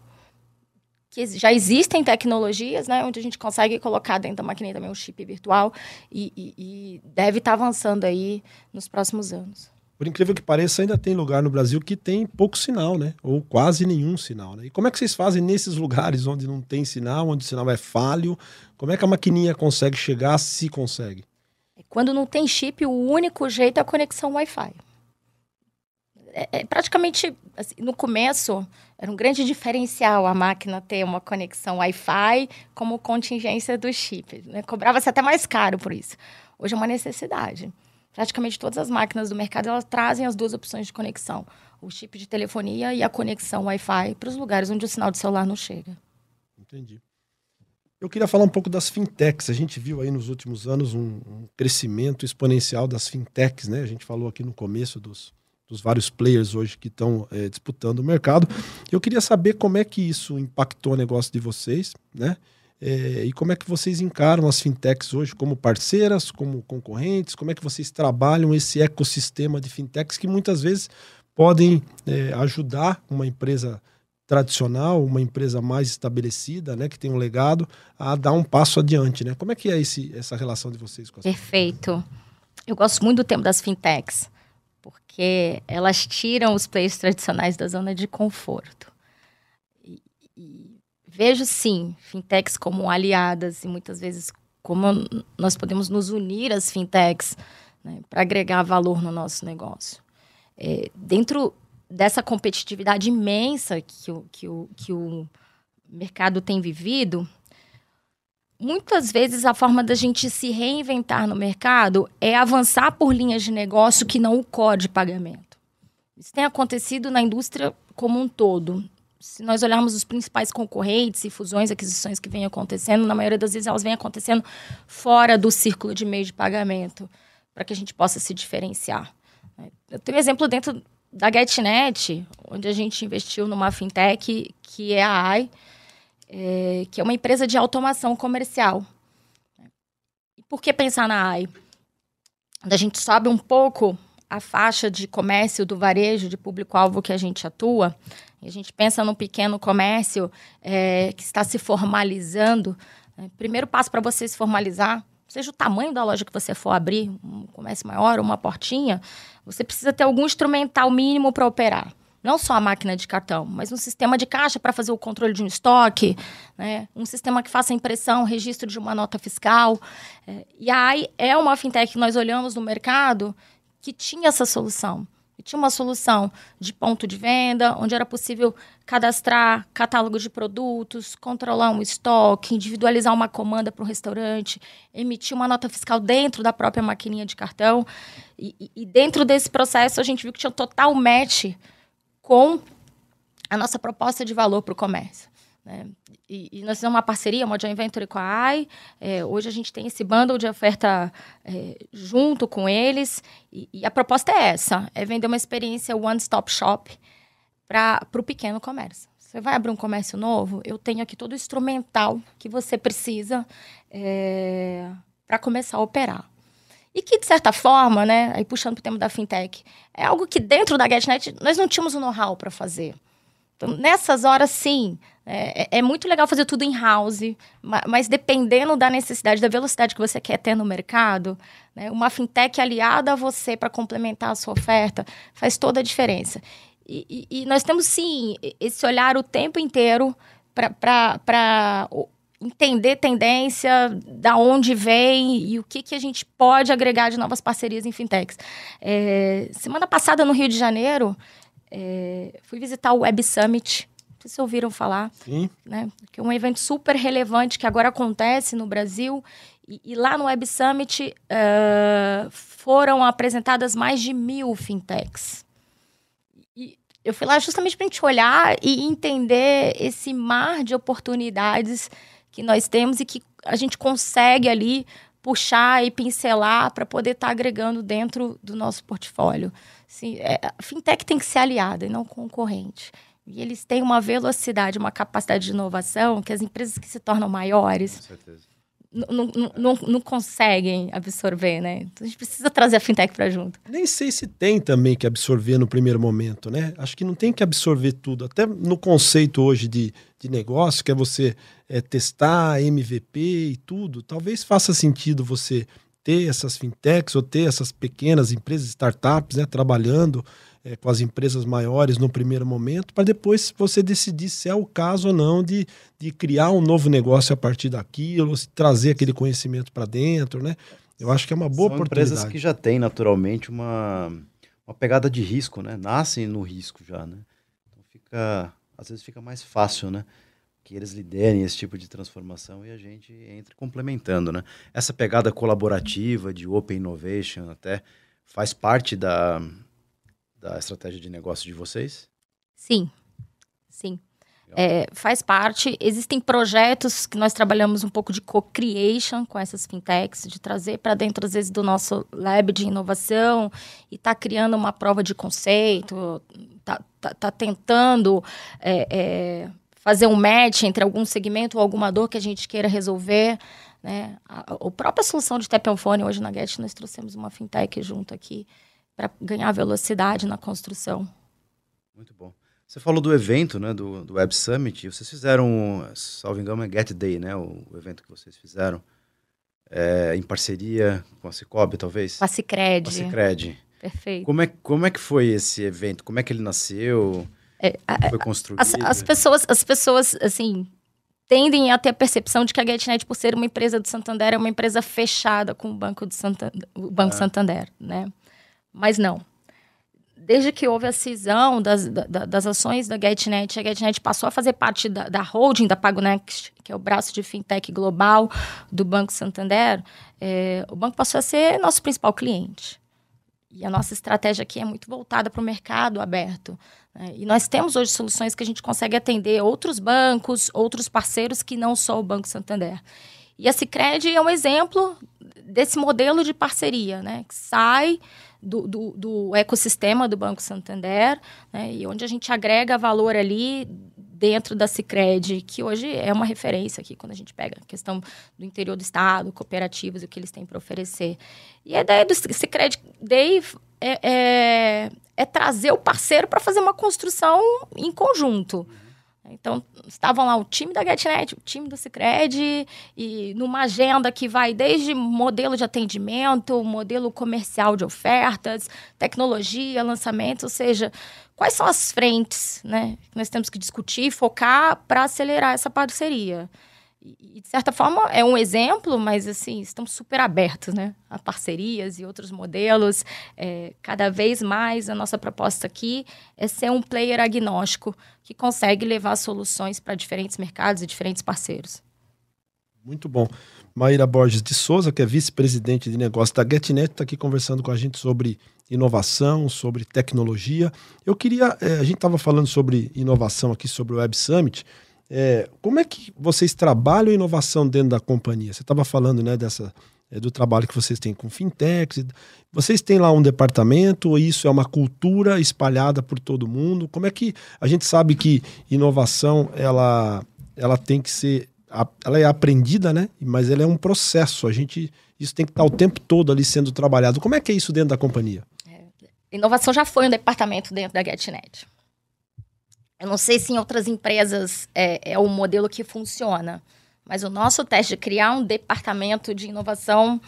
que já existem tecnologias, né, onde a gente consegue colocar dentro da maquininha também um chip virtual e, e, e deve estar tá avançando aí nos próximos anos. Por incrível que pareça, ainda tem lugar no Brasil que tem pouco sinal, né? Ou quase nenhum sinal, né? E como é que vocês fazem nesses lugares onde não tem sinal, onde o sinal é falho? Como é que a maquininha consegue chegar, se consegue? É, quando não tem chip, o único jeito é a conexão Wi-Fi. É, é praticamente, assim, no começo, era um grande diferencial a máquina ter uma conexão Wi-Fi como contingência do chip. Né? Cobrava-se até mais caro por isso. Hoje é uma necessidade. Praticamente todas as máquinas do mercado elas trazem as duas opções de conexão: o chip de telefonia e a conexão Wi-Fi para os lugares onde o sinal de celular não chega. Entendi. Eu queria falar um pouco das fintechs. A gente viu aí nos últimos anos um, um crescimento exponencial das fintechs, né? A gente falou aqui no começo dos, dos vários players hoje que estão é, disputando o mercado. Eu queria saber como é que isso impactou o negócio de vocês, né? É, e como é que vocês encaram as fintechs hoje como parceiras, como concorrentes? Como é que vocês trabalham esse ecossistema de fintechs que muitas vezes podem é, ajudar uma empresa tradicional, uma empresa mais estabelecida, né, que tem um legado, a dar um passo adiante, né? Como é que é esse, essa relação de vocês com as Perfeito. Eu gosto muito do tempo das fintechs, porque elas tiram os players tradicionais da zona de conforto. E, e vejo sim fintechs como aliadas e muitas vezes como nós podemos nos unir às fintechs né, para agregar valor no nosso negócio. É, dentro dessa competitividade imensa que o, que o, que o mercado tem vivido, muitas vezes a forma da gente se reinventar no mercado é avançar por linhas de negócio que não o core de pagamento. Isso tem acontecido na indústria como um todo. Se nós olharmos os principais concorrentes e fusões, aquisições que vêm acontecendo, na maioria das vezes elas vêm acontecendo fora do círculo de meio de pagamento, para que a gente possa se diferenciar. Eu tenho um exemplo dentro da GetNet, onde a gente investiu numa fintech que é a AI, é, que é uma empresa de automação comercial. E por que pensar na AI? Quando a gente sobe um pouco a faixa de comércio do varejo, de público-alvo que a gente atua, e a gente pensa no pequeno comércio é, que está se formalizando. Né? Primeiro passo para você se formalizar seja o tamanho da loja que você for abrir, um comércio maior, uma portinha, você precisa ter algum instrumental mínimo para operar. Não só a máquina de cartão, mas um sistema de caixa para fazer o controle de um estoque, né? um sistema que faça impressão, registro de uma nota fiscal. É, e aí é uma fintech que nós olhamos no mercado que tinha essa solução. E tinha uma solução de ponto de venda, onde era possível cadastrar catálogo de produtos, controlar um estoque, individualizar uma comanda para o restaurante, emitir uma nota fiscal dentro da própria maquininha de cartão. E, e, dentro desse processo, a gente viu que tinha um total match com a nossa proposta de valor para o comércio. Né? E, e, nós fizemos uma parceria, uma joint venture com a AI. É, hoje a gente tem esse bundle de oferta é, junto com eles. E, e, a proposta é essa: é vender uma experiência one-stop shop para o pequeno comércio. Você vai abrir um comércio novo, eu tenho aqui todo o instrumental que você precisa é, para começar a operar. E que, de certa forma, né, aí puxando para o tema da fintech, é algo que dentro da GetNet nós não tínhamos o know-how para fazer. Então, nessas horas, sim, é, é, é, muito legal fazer tudo em house, mas dependendo da necessidade, da velocidade que você quer ter no mercado, né, uma fintech aliada a você para complementar a sua oferta faz toda a diferença. E, e, e nós temos, sim, esse olhar o tempo inteiro para entender tendência, da onde vem e o que, que a gente pode agregar de novas parcerias em fintechs. É, semana passada, no Rio de Janeiro, é, fui visitar o Web Summit. Não sei se ouviram falar. Sim. Né? Que é um evento super relevante que agora acontece no Brasil. E, e lá no Web Summit uh, foram apresentadas mais de mil fintechs. E eu fui lá justamente para a gente olhar e entender esse mar de oportunidades que nós temos e que a gente consegue ali puxar e pincelar para poder estar tá agregando dentro do nosso portfólio. Assim, é, a fintech tem que ser aliada e não concorrente. E eles têm uma velocidade, uma capacidade de inovação que as empresas que se tornam maiores não, não, não, conseguem absorver, né? Então a gente precisa trazer a fintech para junto. Nem sei se tem também que absorver no primeiro momento, né? Acho que não tem que absorver tudo. Até no conceito hoje de, de negócio, que é você é, testar MVP e tudo, talvez faça sentido você ter essas fintechs ou ter essas pequenas empresas, startups, né, trabalhando é, com as empresas maiores no primeiro momento, para depois você decidir se é o caso ou não de, de criar um novo negócio a partir daquilo, trazer aquele conhecimento para dentro, né? Eu acho que é uma boa São oportunidade. empresas que já têm naturalmente uma, uma pegada de risco, né? Nascem no risco já, né? Então fica, às vezes fica mais fácil, né? que eles liderem esse tipo de transformação e a gente entre complementando, né? Essa pegada colaborativa de open innovation até faz parte da, da estratégia de negócio de vocês? Sim, sim. É, faz parte. Existem projetos que nós trabalhamos um pouco de co-creation com essas fintechs, de trazer para dentro, às vezes, do nosso lab de inovação e tá criando uma prova de conceito, tá, tá, tá tentando é, é, fazer um match entre algum segmento ou alguma dor que a gente queira resolver. Né? A, a própria solução de Tepelfone, hoje na Get, nós trouxemos uma fintech junto aqui para ganhar velocidade na construção Muito bom. Você falou do evento, né, do, do Web Summit. Vocês fizeram, salvo engano, é Get Day, né, o, o evento que vocês fizeram, é, em parceria com a Cicobi, talvez? Com a Cicred. Com a Cicred. Perfeito. Como é, como é que foi esse evento? Como é que ele nasceu? É, a, foi construído? As, as, pessoas, as pessoas, assim, tendem a ter a percepção de que a GetNet, por ser uma empresa do Santander, é uma empresa fechada com o Banco, de Santander, o Banco é. Santander, né? Mas não. Desde que houve a cisão das, das ações da GetNet, a GetNet passou a fazer parte da, da holding da PagoNext, que é o braço de fintech global do Banco Santander, é, o banco passou a ser nosso principal cliente. E a nossa estratégia aqui é muito voltada para o mercado aberto. Né? E nós temos hoje soluções que a gente consegue atender outros bancos, outros parceiros que não só o Banco Santander. E a Cicred é um exemplo desse modelo de parceria, né? que sai do, do, do ecossistema do Banco Santander, né? e onde a gente agrega valor ali dentro da Cicred, que hoje é uma referência aqui quando a gente pega a questão do interior do estado, cooperativas, o que eles têm para oferecer. E a ideia do Cicred Day é, é, é trazer o parceiro para fazer uma construção em conjunto. Então, estavam lá o time da GetNet, o time do Cicred, e numa agenda que vai desde modelo de atendimento, modelo comercial de ofertas, tecnologia, lançamento, ou seja, quais são as frentes né, que nós temos que discutir e focar para acelerar essa parceria. E, de certa forma, é um exemplo, mas, assim, estamos super abertos né, a parcerias e outros modelos. É, cada vez mais, a nossa proposta aqui é ser um player agnóstico que consegue levar soluções para diferentes mercados e diferentes parceiros. Muito bom. Maíra Borges de Souza, que é vice-presidente de negócios da GetNet, está aqui conversando com a gente sobre inovação, sobre tecnologia. Eu queria, é, a gente estava falando sobre inovação aqui, sobre o Web Summit. É, como é que vocês trabalham inovação dentro da companhia? Você estava falando né, dessa, é, do trabalho que vocês têm com fintechs. Vocês têm lá um departamento, ou isso é uma cultura espalhada por todo mundo? Como é que a gente sabe que inovação ela, ela tem que ser ela é aprendida, né? Mas ela é um processo. A gente isso tem que estar o tempo todo ali sendo trabalhado. Como é que é isso dentro da companhia? Inovação já foi um departamento dentro da GetNet. Eu não sei se em outras empresas é, é o modelo que funciona, mas o nosso teste de criar um departamento de inovação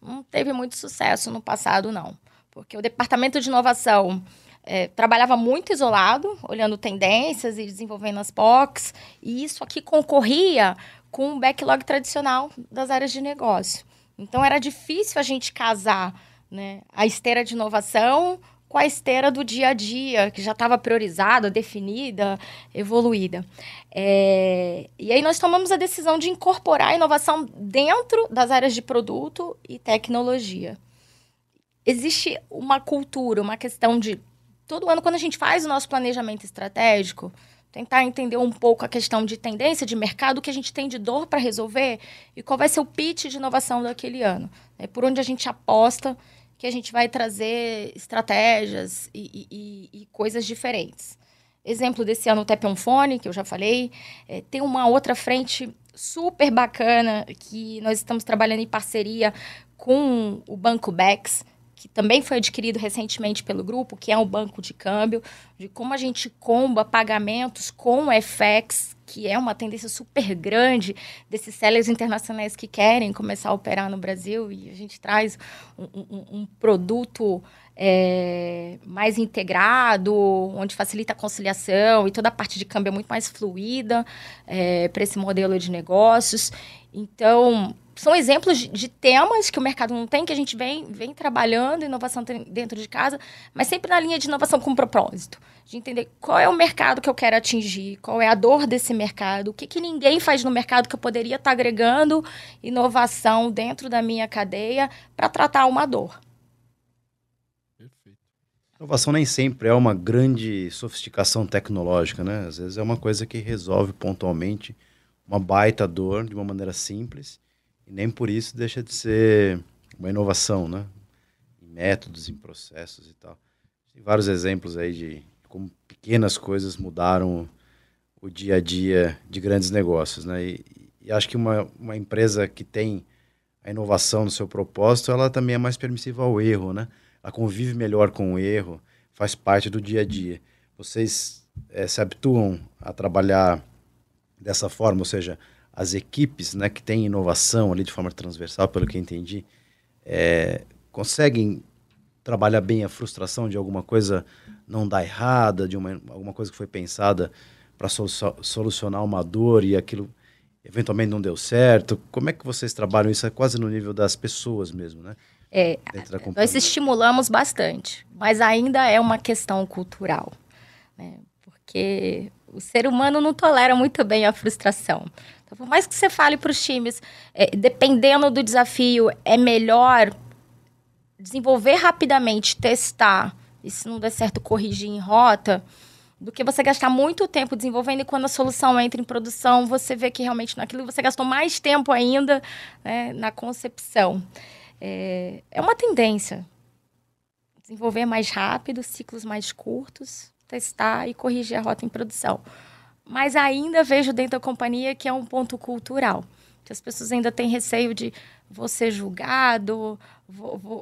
não teve muito sucesso no passado, não. Porque o departamento de inovação é, trabalhava muito isolado, olhando tendências e desenvolvendo as POCs, e isso aqui concorria com o backlog tradicional das áreas de negócio. Então era difícil a gente casar né? A esteira de inovação com a esteira do dia a dia, que já estava priorizada, definida, evoluída. É... E aí nós tomamos a decisão de incorporar a inovação dentro das áreas de produto e tecnologia. Existe uma cultura, uma questão de. Todo ano, quando a gente faz o nosso planejamento estratégico, tentar entender um pouco a questão de tendência de mercado, o que a gente tem de dor para resolver e qual vai ser o pitch de inovação daquele ano. É por onde a gente aposta que a gente vai trazer estratégias e, e, e coisas diferentes. Exemplo desse ano, o Tepionfone, que eu já falei. É, tem uma outra frente super bacana que nós estamos trabalhando em parceria com o Banco Bex, que também foi adquirido recentemente pelo grupo, que é um banco de câmbio, de como a gente comba pagamentos com FX, que é uma tendência super grande desses sellers internacionais que querem começar a operar no Brasil, e a gente traz um, um, um produto é, mais integrado, onde facilita a conciliação e toda a parte de câmbio é muito mais fluida é, para esse modelo de negócios. Então, são exemplos de, temas que o mercado não tem, que a gente vem, vem trabalhando, inovação dentro de casa, mas sempre na linha de inovação com propósito. De entender qual é o mercado que eu quero atingir, qual é a dor desse mercado, o que, que ninguém faz no mercado que eu poderia estar agregando inovação dentro da minha cadeia para tratar uma dor. Perfeito. Inovação nem sempre é uma grande sofisticação tecnológica, né? Às vezes é uma coisa que resolve pontualmente uma baita dor de uma maneira simples nem por isso deixa de ser uma inovação, né? Em métodos, em processos e tal. Tem vários exemplos aí de como pequenas coisas mudaram o dia a dia de grandes negócios, né? E, e acho que uma, uma empresa que tem a inovação no seu propósito, ela também é mais permissiva ao erro, né? Ela convive melhor com o erro, faz parte do dia a dia. vocês é, se habituam a trabalhar dessa forma, ou seja, as equipes né, que têm inovação ali de forma transversal, pelo que eu entendi, é, conseguem trabalhar bem a frustração de alguma coisa não dar errada, de uma, alguma coisa que foi pensada para solucionar uma dor e aquilo eventualmente não deu certo. Como é que vocês trabalham isso? É quase no nível das pessoas mesmo, né? É, nós estimulamos bastante, mas ainda é uma questão cultural, né? porque o ser humano não tolera muito bem a frustração. Então, por mais que você fale para os times, é, dependendo do desafio, é melhor desenvolver rapidamente, testar, e se não der certo, corrigir em rota, do que você gastar muito tempo desenvolvendo e quando a solução entra em produção, você vê que realmente naquilo você gastou mais tempo ainda né, na concepção. É, é uma tendência. Desenvolver mais rápido, ciclos mais curtos, testar e corrigir a rota em produção. Mas ainda vejo dentro da companhia que é um ponto cultural. Que as pessoas ainda têm receio de você julgado,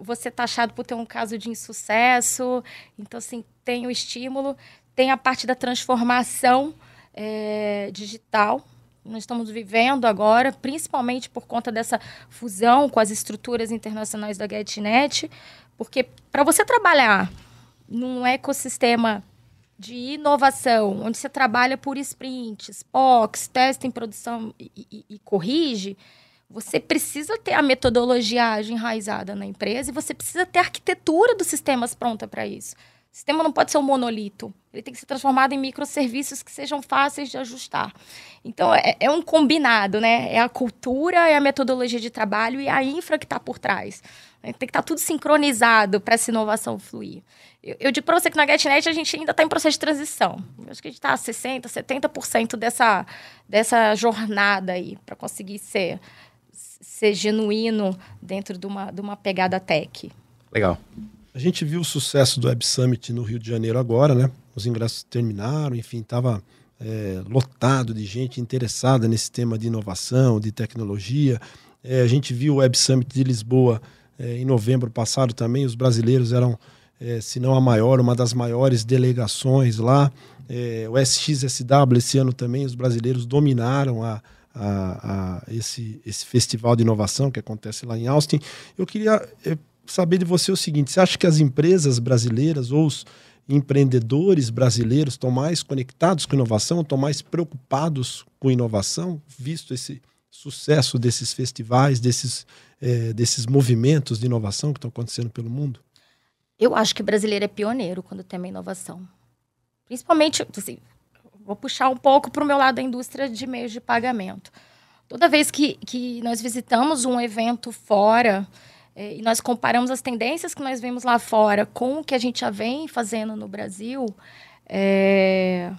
você taxado por ter um caso de insucesso. Então, assim, tem o estímulo, tem a parte da transformação é, digital, nós estamos vivendo agora, principalmente por conta dessa fusão com as estruturas internacionais da GetNet, porque para você trabalhar num ecossistema de inovação, onde você trabalha por sprints, POCs, testa em produção e, e, e corrige, você precisa ter a metodologia enraizada na empresa e você precisa ter a arquitetura dos sistemas pronta para isso. O sistema não pode ser um monolito. Ele tem que ser transformado em microserviços que sejam fáceis de ajustar. Então, é, é um combinado, né? É a cultura, é a metodologia de trabalho e a infra que está por trás. Tem que estar tá tudo sincronizado para essa inovação fluir. Eu, eu digo para você que na GetNet a gente ainda está em processo de transição. Eu acho que a gente está a 60%, 70% dessa, dessa jornada aí para conseguir ser, ser genuíno dentro de uma, de uma pegada tech. Legal. A gente viu o sucesso do Web Summit no Rio de Janeiro agora, né? Os ingressos terminaram, enfim, estava é, lotado de gente interessada nesse tema de inovação, de tecnologia. É, a gente viu o Web Summit de Lisboa é, em novembro passado também. Os brasileiros eram, é, se não a maior, uma das maiores delegações lá. É, o SXSW esse ano também, os brasileiros dominaram a, a, a, esse, esse festival de inovação que acontece lá em Austin. Eu queria é, saber de você o seguinte: você acha que as empresas brasileiras ou os empreendedores brasileiros estão mais conectados com inovação, estão mais preocupados com inovação, visto esse sucesso desses festivais, desses, é, desses movimentos de inovação que estão acontecendo pelo mundo? Eu acho que o brasileiro é pioneiro quando tem uma inovação. Principalmente, assim, vou puxar um pouco para o meu lado da indústria de meios de pagamento. Toda vez que, que nós visitamos um evento fora, é, e nós comparamos as tendências que nós vemos lá fora com o que a gente já vem fazendo no Brasil, é,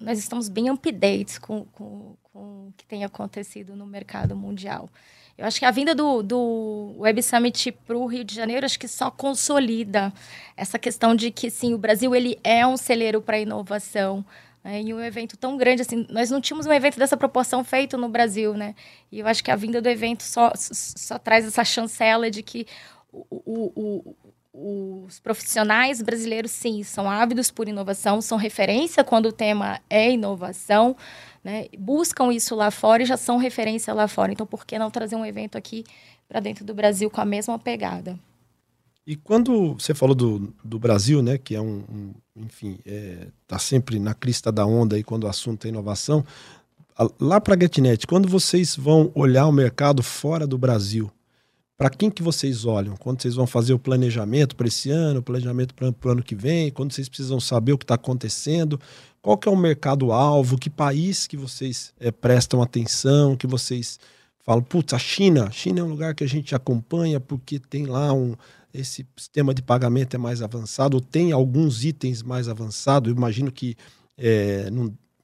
nós estamos bem updates com, com, com o que tem acontecido no mercado mundial. Eu acho que a vinda do, do Web Summit para o Rio de Janeiro, acho que só consolida essa questão de que, sim, o Brasil ele é um celeiro para inovação. Né? E um evento tão grande assim, nós não tínhamos um evento dessa proporção feito no Brasil, né? E eu acho que a vinda do evento só, só traz essa chancela de que o, o, o, os profissionais brasileiros, sim, são ávidos por inovação, são referência quando o tema é inovação, né? Buscam isso lá fora e já são referência lá fora. Então, por que não trazer um evento aqui para dentro do Brasil com a mesma pegada? E quando você falou do, do Brasil, né, que é um, um enfim, está é, tá sempre na crista da onda aí quando o assunto é inovação, lá para a GetNet, quando vocês vão olhar o mercado fora do Brasil, para quem que vocês olham? Quando vocês vão fazer o planejamento para esse ano, o planejamento para o ano que vem, quando vocês precisam saber o que está acontecendo, qual que é o mercado-alvo, que país que vocês é, prestam atenção, que vocês falam, putz, a China, China é um lugar que a gente acompanha porque tem lá um esse sistema de pagamento é mais avançado, tem alguns itens mais avançados. Eu imagino que, é,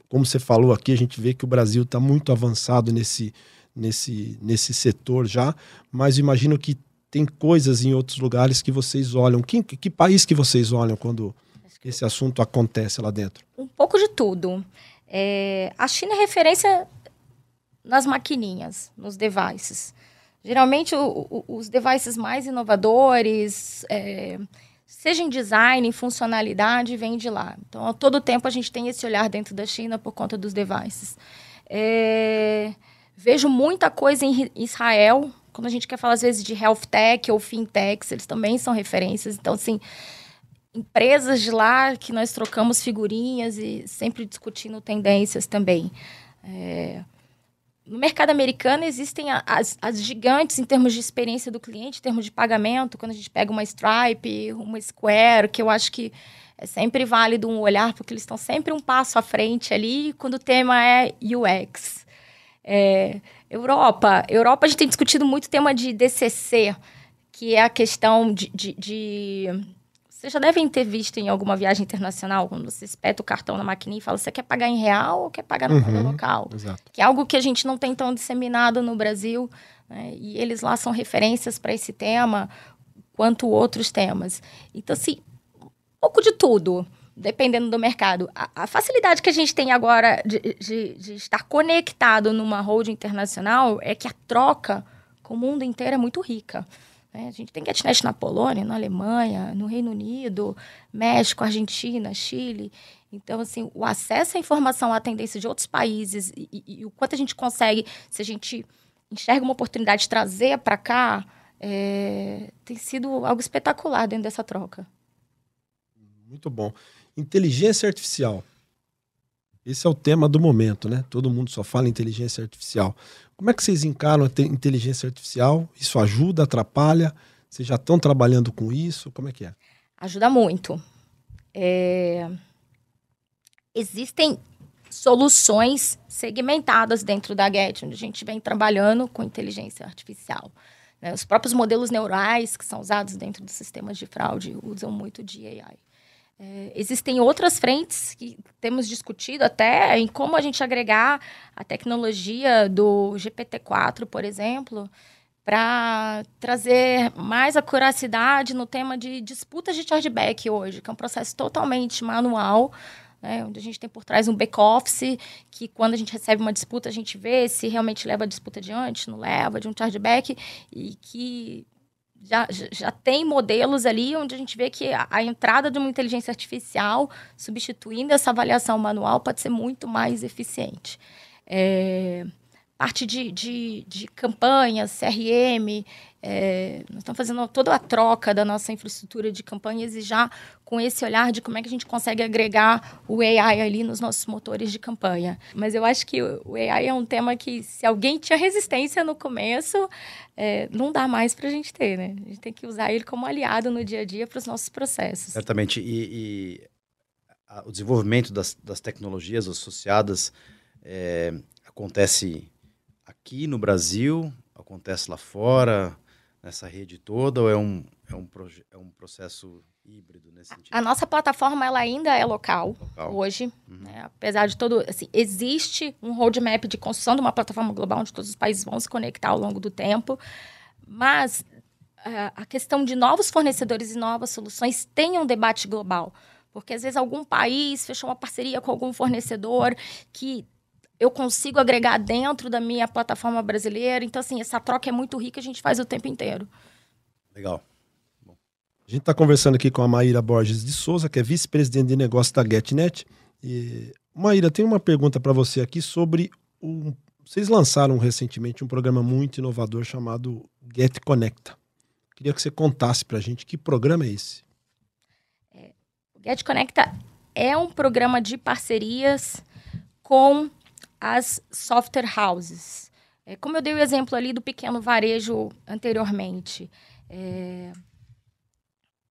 como você falou aqui, a gente vê que o Brasil está muito avançado nesse, nesse, nesse setor já, mas imagino que tem coisas em outros lugares que vocês olham. Que, que país que vocês olham quando esse assunto acontece lá dentro? Um pouco de tudo. É, a China é referência nas maquininhas, nos devices. Geralmente, o, o, os devices mais inovadores é, seja em design, em funcionalidade, vem de lá. Então, a todo tempo a gente tem esse olhar dentro da China por conta dos devices. É, vejo muita coisa em Israel, quando a gente quer falar às vezes de health tech ou fintechs, eles também são referências. Então, assim, empresas de lá que nós trocamos figurinhas e sempre discutindo tendências também. É, no mercado americano existem as, as, gigantes em termos de experiência do cliente, em termos de pagamento, quando a gente pega uma Stripe, uma Square, que eu acho que é sempre válido um olhar, porque eles estão sempre um passo à frente ali, quando o tema é UX. É, Europa. Europa, a gente tem discutido muito o tema de DCC, que é a questão de, de, de vocês já devem ter visto em alguma viagem internacional, quando você espeta o cartão na maquininha e fala, você quer pagar em real ou quer pagar no uhum, local? Exato. Que é algo que a gente não tem tão disseminado no Brasil. Né? E eles lá são referências para esse tema, quanto outros temas. Então, assim, um pouco de tudo, dependendo do mercado. A, a facilidade que a gente tem agora de, de, de estar conectado numa holding internacional é que a troca com o mundo inteiro é muito rica. Né? A gente tem GetNet na Polônia, na Alemanha, no Reino Unido, México, Argentina, Chile. Então, assim, o acesso à informação, à tendência de outros países e, e, e o quanto a gente consegue, se a gente enxerga uma oportunidade de trazer para cá, é, tem sido algo espetacular dentro dessa troca. Muito bom. Inteligência artificial. Esse é o tema do momento, né? Todo mundo só fala inteligência artificial. Como é que vocês encaram a inteligência artificial? Isso ajuda, atrapalha? Vocês já estão trabalhando com isso? Como é que é? Ajuda muito. É... Existem soluções segmentadas dentro da Get, onde a gente vem trabalhando com inteligência artificial. Né? Os próprios modelos neurais que são usados dentro dos sistemas de fraude usam muito de AI. É, existem outras frentes que temos discutido até em como a gente agregar a tecnologia do GPT-4, por exemplo, para trazer mais acuracidade no tema de disputas de chargeback hoje, que é um processo totalmente manual, né, onde a gente tem por trás um back-office, que quando a gente recebe uma disputa, a gente vê se realmente leva a disputa adiante, não leva, de um chargeback, e que já, já tem modelos ali onde a gente vê que a, a, entrada de uma inteligência artificial substituindo essa avaliação manual pode ser muito mais eficiente. É, parte de, de, de campanhas, CRM, é, nós estamos fazendo toda a troca da nossa infraestrutura de campanhas e já com esse olhar de como é que a gente consegue agregar o AI ali nos nossos motores de campanha. Mas eu acho que o AI é um tema que, se alguém tinha resistência no começo, é, não dá mais para a gente ter, né? A gente tem que usar ele como aliado no dia a dia para os nossos processos. Certamente. E, e a, o desenvolvimento das, das tecnologias associadas é, acontece aqui no Brasil, acontece lá fora? Nessa rede toda ou é um, é um, é um processo híbrido nesse sentido? A nossa plataforma ela ainda é local, local. hoje, uhum. né? apesar de todo, assim, existe um roadmap de construção de uma plataforma global onde todos os países vão se conectar ao longo do tempo, mas uh, a questão de novos fornecedores e novas soluções tem um debate global, porque às vezes algum país fechou uma parceria com algum fornecedor que eu consigo agregar dentro da minha plataforma brasileira. Então, assim, essa troca é muito rica, a gente faz o tempo inteiro. Legal. Bom. A gente está conversando aqui com a Maíra Borges de Souza, que é vice-presidente de negócio da GetNet. E, Maíra, tem uma pergunta para você aqui sobre o. Vocês lançaram recentemente um programa muito inovador chamado Get Conecta. Queria que você contasse para a gente que programa é esse. É, o Get Conecta é um programa de parcerias com as software houses. É, como eu dei o exemplo ali do pequeno varejo anteriormente, é,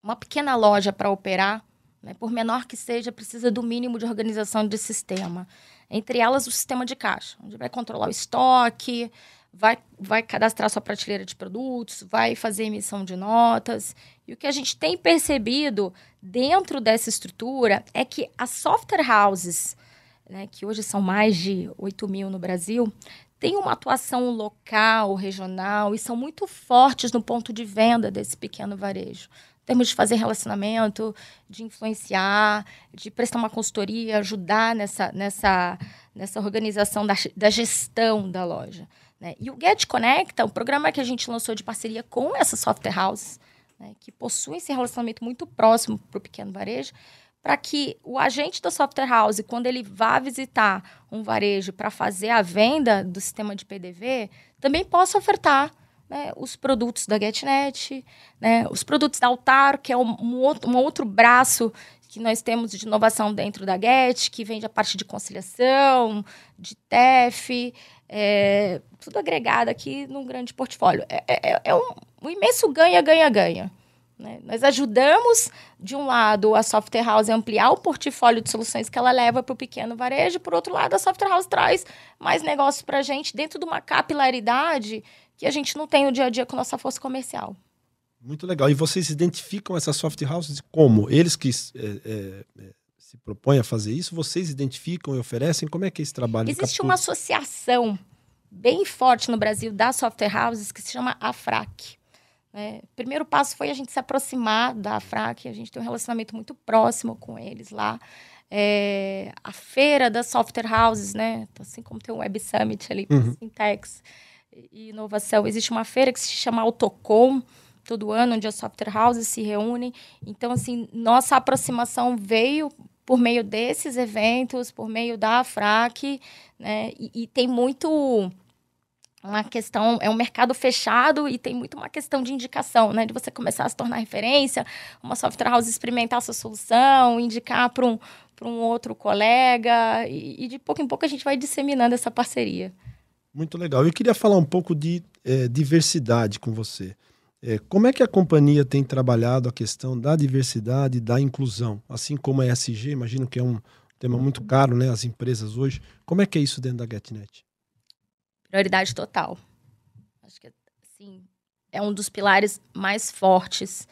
uma pequena loja para operar, né, por menor que seja, precisa do mínimo de organização de sistema. Entre elas, o sistema de caixa, onde vai controlar o estoque, vai, vai cadastrar sua prateleira de produtos, vai fazer emissão de notas. E o que a gente tem percebido dentro dessa estrutura é que as software houses né, que hoje são mais de 8 mil no Brasil, têm uma atuação local, regional e são muito fortes no ponto de venda desse pequeno varejo. Temos de fazer relacionamento, de influenciar, de prestar uma consultoria, ajudar nessa, nessa, nessa organização da, da gestão da loja. Né? E o Get Conecta, o programa que a gente lançou de parceria com essas software houses, né, que possuem esse relacionamento muito próximo para o pequeno varejo, para que o agente da software house, quando ele vá visitar um varejo para fazer a venda do sistema de PDV, também possa ofertar né, os produtos da GetNet, né, os produtos da Altar, que é um, outro, um outro braço que nós temos de inovação dentro da Get, que vende a parte de conciliação, de TEF, é, tudo agregado aqui num grande portfólio. É, é, é um, um, imenso ganha, ganha, ganha. Né? Nós ajudamos, de um lado, a Software House a ampliar o portfólio de soluções que ela leva para o pequeno varejo, por outro lado, a Software House traz mais negócios para a gente dentro de uma capilaridade que a gente não tem no dia a dia com nossa força comercial. Muito legal. E vocês identificam essas soft houses como? Eles que é, é, é, se propõem a fazer isso, vocês identificam e oferecem? Como é que é esse trabalho? Existe uma associação bem forte no Brasil das software houses que se chama AFRAC. É, o primeiro passo foi a gente se aproximar da AFRAC, a gente tem um relacionamento muito próximo com eles lá. É, a feira das software houses, né? Assim como tem o Web Summit ali, uhum. Sintex e inovação, existe uma feira que se chama Autocom, todo ano, onde as software houses se reúnem. Então, assim, nossa aproximação veio por meio desses eventos, por meio da FRAC, né? E, e, tem muito uma questão, é um mercado fechado e tem muito uma questão de indicação, né? De você começar a se tornar referência, uma software house experimentar a sua solução, indicar para um, um outro colega, e, e de pouco em pouco a gente vai disseminando essa parceria. Muito legal. Eu queria falar um pouco de é, diversidade com você. É, como é que a companhia tem trabalhado a questão da diversidade e da inclusão? Assim como a ESG, imagino que é um tema muito caro, né? As empresas hoje. Como é que é isso dentro da GetNet? Prioridade total. Acho que assim, é um dos pilares mais fortes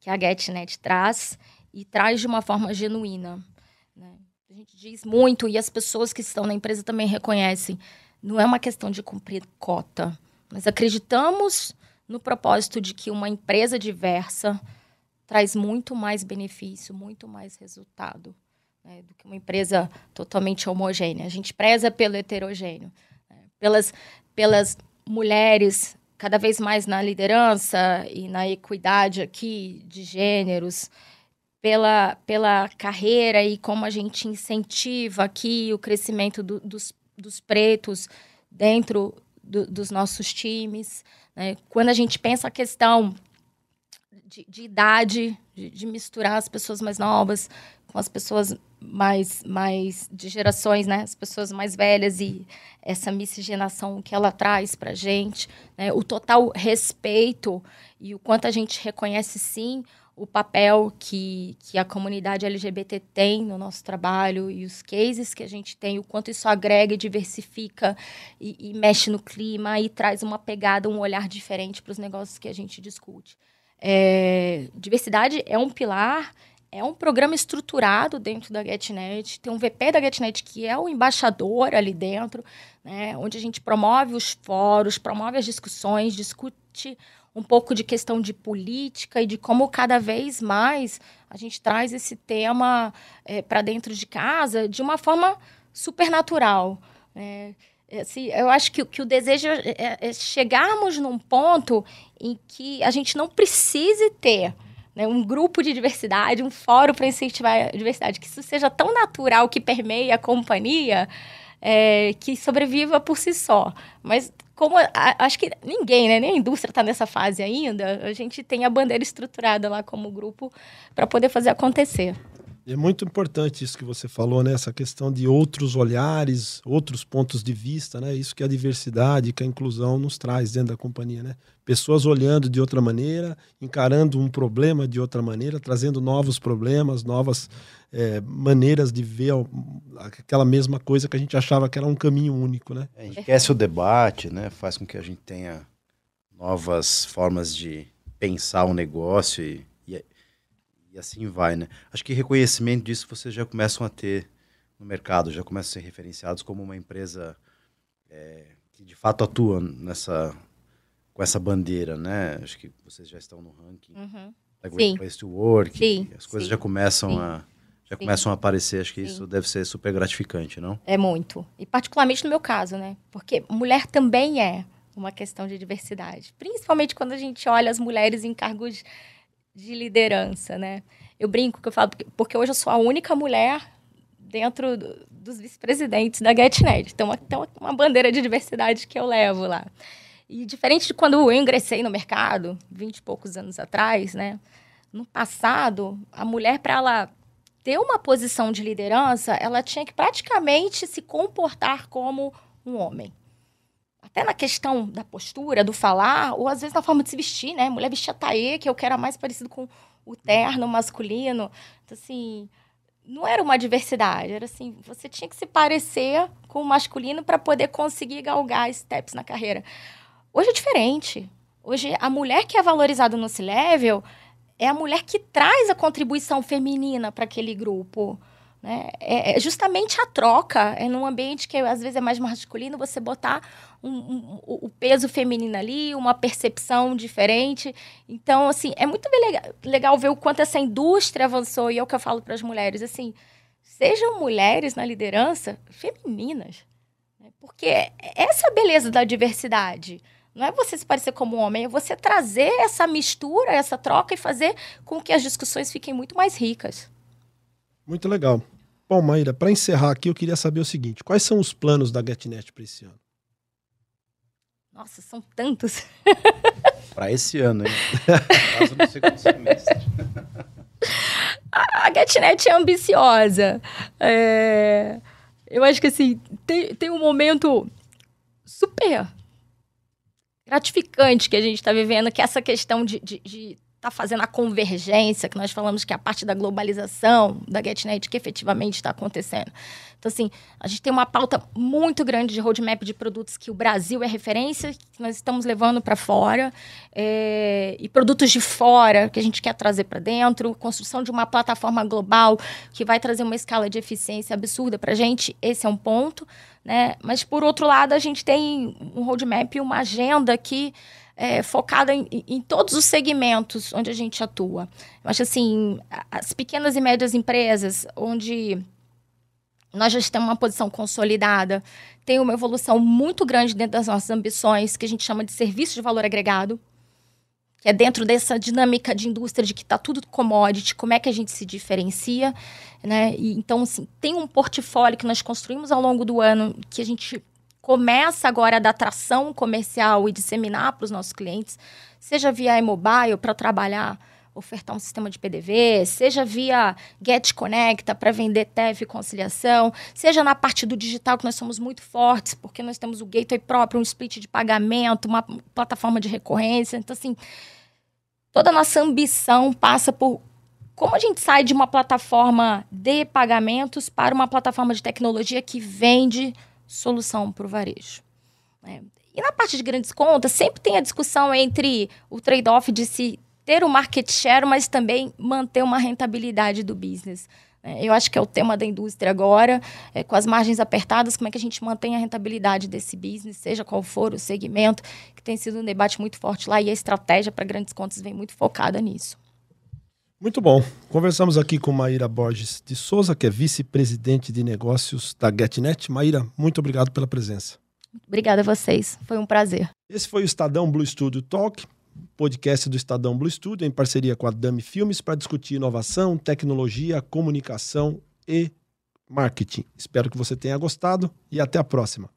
que a GetNet traz e traz de uma forma genuína. Né? A gente diz muito e as pessoas que estão na empresa também reconhecem. Não é uma questão de cumprir cota. Nós acreditamos no propósito de que uma empresa diversa traz muito mais benefício, muito mais resultado né, do que uma empresa totalmente homogênea. A gente preza pelo heterogêneo, pelas, pelas mulheres cada vez mais na liderança e na equidade aqui de gêneros, pela, pela carreira e como a gente incentiva aqui o crescimento do, dos, dos pretos dentro do, dos nossos times. Né? Quando a gente pensa a questão de, de idade, de, de, misturar as pessoas mais novas com as pessoas mais, mais de gerações, né? As pessoas mais velhas e essa miscigenação que ela traz para gente, né? o total respeito e o quanto a gente reconhece sim o papel que, que a comunidade LGBT tem no nosso trabalho e os cases que a gente tem, o quanto isso agrega e diversifica e, e mexe no clima e traz uma pegada, um olhar diferente para os negócios que a gente discute. É, diversidade é um pilar, é um programa estruturado dentro da GetNet, tem um VP da GetNet que é o embaixador ali dentro, né, onde a gente promove os fóruns, promove as discussões, discute um pouco de questão de política e de como cada vez mais a gente traz esse tema é, para dentro de casa de uma forma supernatural. Né? Assim, eu acho que, que o desejo é, é, chegarmos num ponto em que a gente não precise ter né, um grupo de diversidade, um fórum para incentivar a diversidade, que isso seja tão natural que permeie a companhia é, que sobreviva por si só. Mas como a, acho que ninguém, né, nem a indústria está nessa fase ainda, a gente tem a bandeira estruturada lá como grupo para poder fazer acontecer. É muito importante isso que você falou, né? Essa questão de outros olhares, outros pontos de vista, né? Isso que a diversidade, que a inclusão nos traz dentro da companhia, né? Pessoas olhando de outra maneira, encarando um problema de outra maneira, trazendo novos problemas, novas é, maneiras de ver aquela mesma coisa que a gente achava que era um caminho único, né? É, enriquece o debate, né? Faz com que a gente tenha novas formas de pensar o negócio e e assim vai, né? Acho que reconhecimento disso vocês já começam a ter no mercado, já começam a ser referenciados como uma empresa é, que de fato atua nessa com essa bandeira, né? Acho que vocês já estão no ranking uhum. da Great Place to Work, sim, as coisas sim, já começam sim. a já começam a aparecer. Acho que isso deve ser super gratificante, não? É muito. E particularmente no meu caso, né? Porque mulher também é uma questão de diversidade. Principalmente quando a gente olha as mulheres em cargos de liderança, né? Eu brinco que eu falo, porque hoje eu sou a única mulher dentro do, dos vice-presidentes da GetNet. Então, tem uma bandeira de diversidade que eu levo lá. E diferente de quando eu ingressei no mercado, 20 e poucos anos atrás, né? No passado, a mulher, para ela ter uma posição de liderança, ela tinha que praticamente se comportar como um homem. Até na questão da postura, do falar, ou às vezes na forma de se vestir, né? Mulher vestia taê, que eu quero mais parecido com o terno masculino. Então, assim, não era uma diversidade, era assim, você tinha que se parecer com o masculino para poder conseguir galgar steps na carreira. Hoje é diferente. Hoje, a mulher que é valorizada no C-Level é a mulher que traz a contribuição feminina para aquele grupo. Né? É, é, justamente a troca. É num ambiente que às vezes é mais masculino, você botar um, um, o peso feminino ali, uma percepção diferente. Então, assim, é muito legal, legal ver o quanto essa indústria avançou. E é o que eu falo para as mulheres, assim, sejam mulheres na liderança femininas. Né? Porque essa é a beleza da diversidade. Não é você se parecer como homem, é você trazer essa mistura, essa troca e fazer com que as discussões fiquem muito mais ricas. Muito legal. Bom, Maíra, para encerrar aqui, eu queria saber o seguinte: quais são os planos da GetNet para esse ano? Nossa, são tantos. para esse ano, hein? Caso no segundo semestre. A GetNet é ambiciosa. É... Eu acho que assim, tem, tem um momento super gratificante que a gente está vivendo, que é essa questão de, de, de está fazendo a convergência, que nós falamos que é a parte da globalização da GetNet que efetivamente está acontecendo. Então, assim, a gente tem uma pauta muito grande de roadmap de produtos que o Brasil é referência, que nós estamos levando para fora, é, e produtos de fora que a gente quer trazer para dentro, construção de uma plataforma global que vai trazer uma escala de eficiência absurda para a gente, esse é um ponto. Né? Mas, por outro lado, a gente tem um roadmap e uma agenda que é, focada em, em, todos os segmentos onde a gente atua. Eu acho assim, as pequenas e médias empresas, onde nós já temos uma posição consolidada, tem uma evolução muito grande dentro das nossas ambições, que a gente chama de serviço de valor agregado, que é dentro dessa dinâmica de indústria de que está tudo commodity, como é que a gente se diferencia, né? E, então, assim, tem um portfólio que nós construímos ao longo do ano que a gente começa agora a dar tração comercial e disseminar para os nossos clientes, seja via mobile para trabalhar, ofertar um sistema de PDV, seja via Get Conecta para vender TEF e conciliação, seja na parte do digital que nós somos muito fortes, porque nós temos o gateway próprio, um split de pagamento, uma plataforma de recorrência. Então, assim, toda a nossa ambição passa por como a gente sai de uma plataforma de pagamentos para uma plataforma de tecnologia que vende solução para o varejo. Né? E na parte de grandes contas, sempre tem a discussão entre o trade-off de se ter o um market share, mas também manter uma rentabilidade do business. Né? Eu acho que é o tema da indústria agora, é, com as margens apertadas, como é que a gente mantém a rentabilidade desse business, seja qual for o segmento, que tem sido um debate muito forte lá e a estratégia para grandes contas vem muito focada nisso. Muito bom. Conversamos aqui com Maíra Borges de Souza, que é vice-presidente de negócios da GetNet. Maíra, muito obrigado pela presença. Obrigada a vocês. Foi um prazer. Esse foi o Estadão Blue Studio Talk, podcast do Estadão Blue Studio, em parceria com a Dami Filmes, para discutir inovação, tecnologia, comunicação e marketing. Espero que você tenha gostado e até a próxima.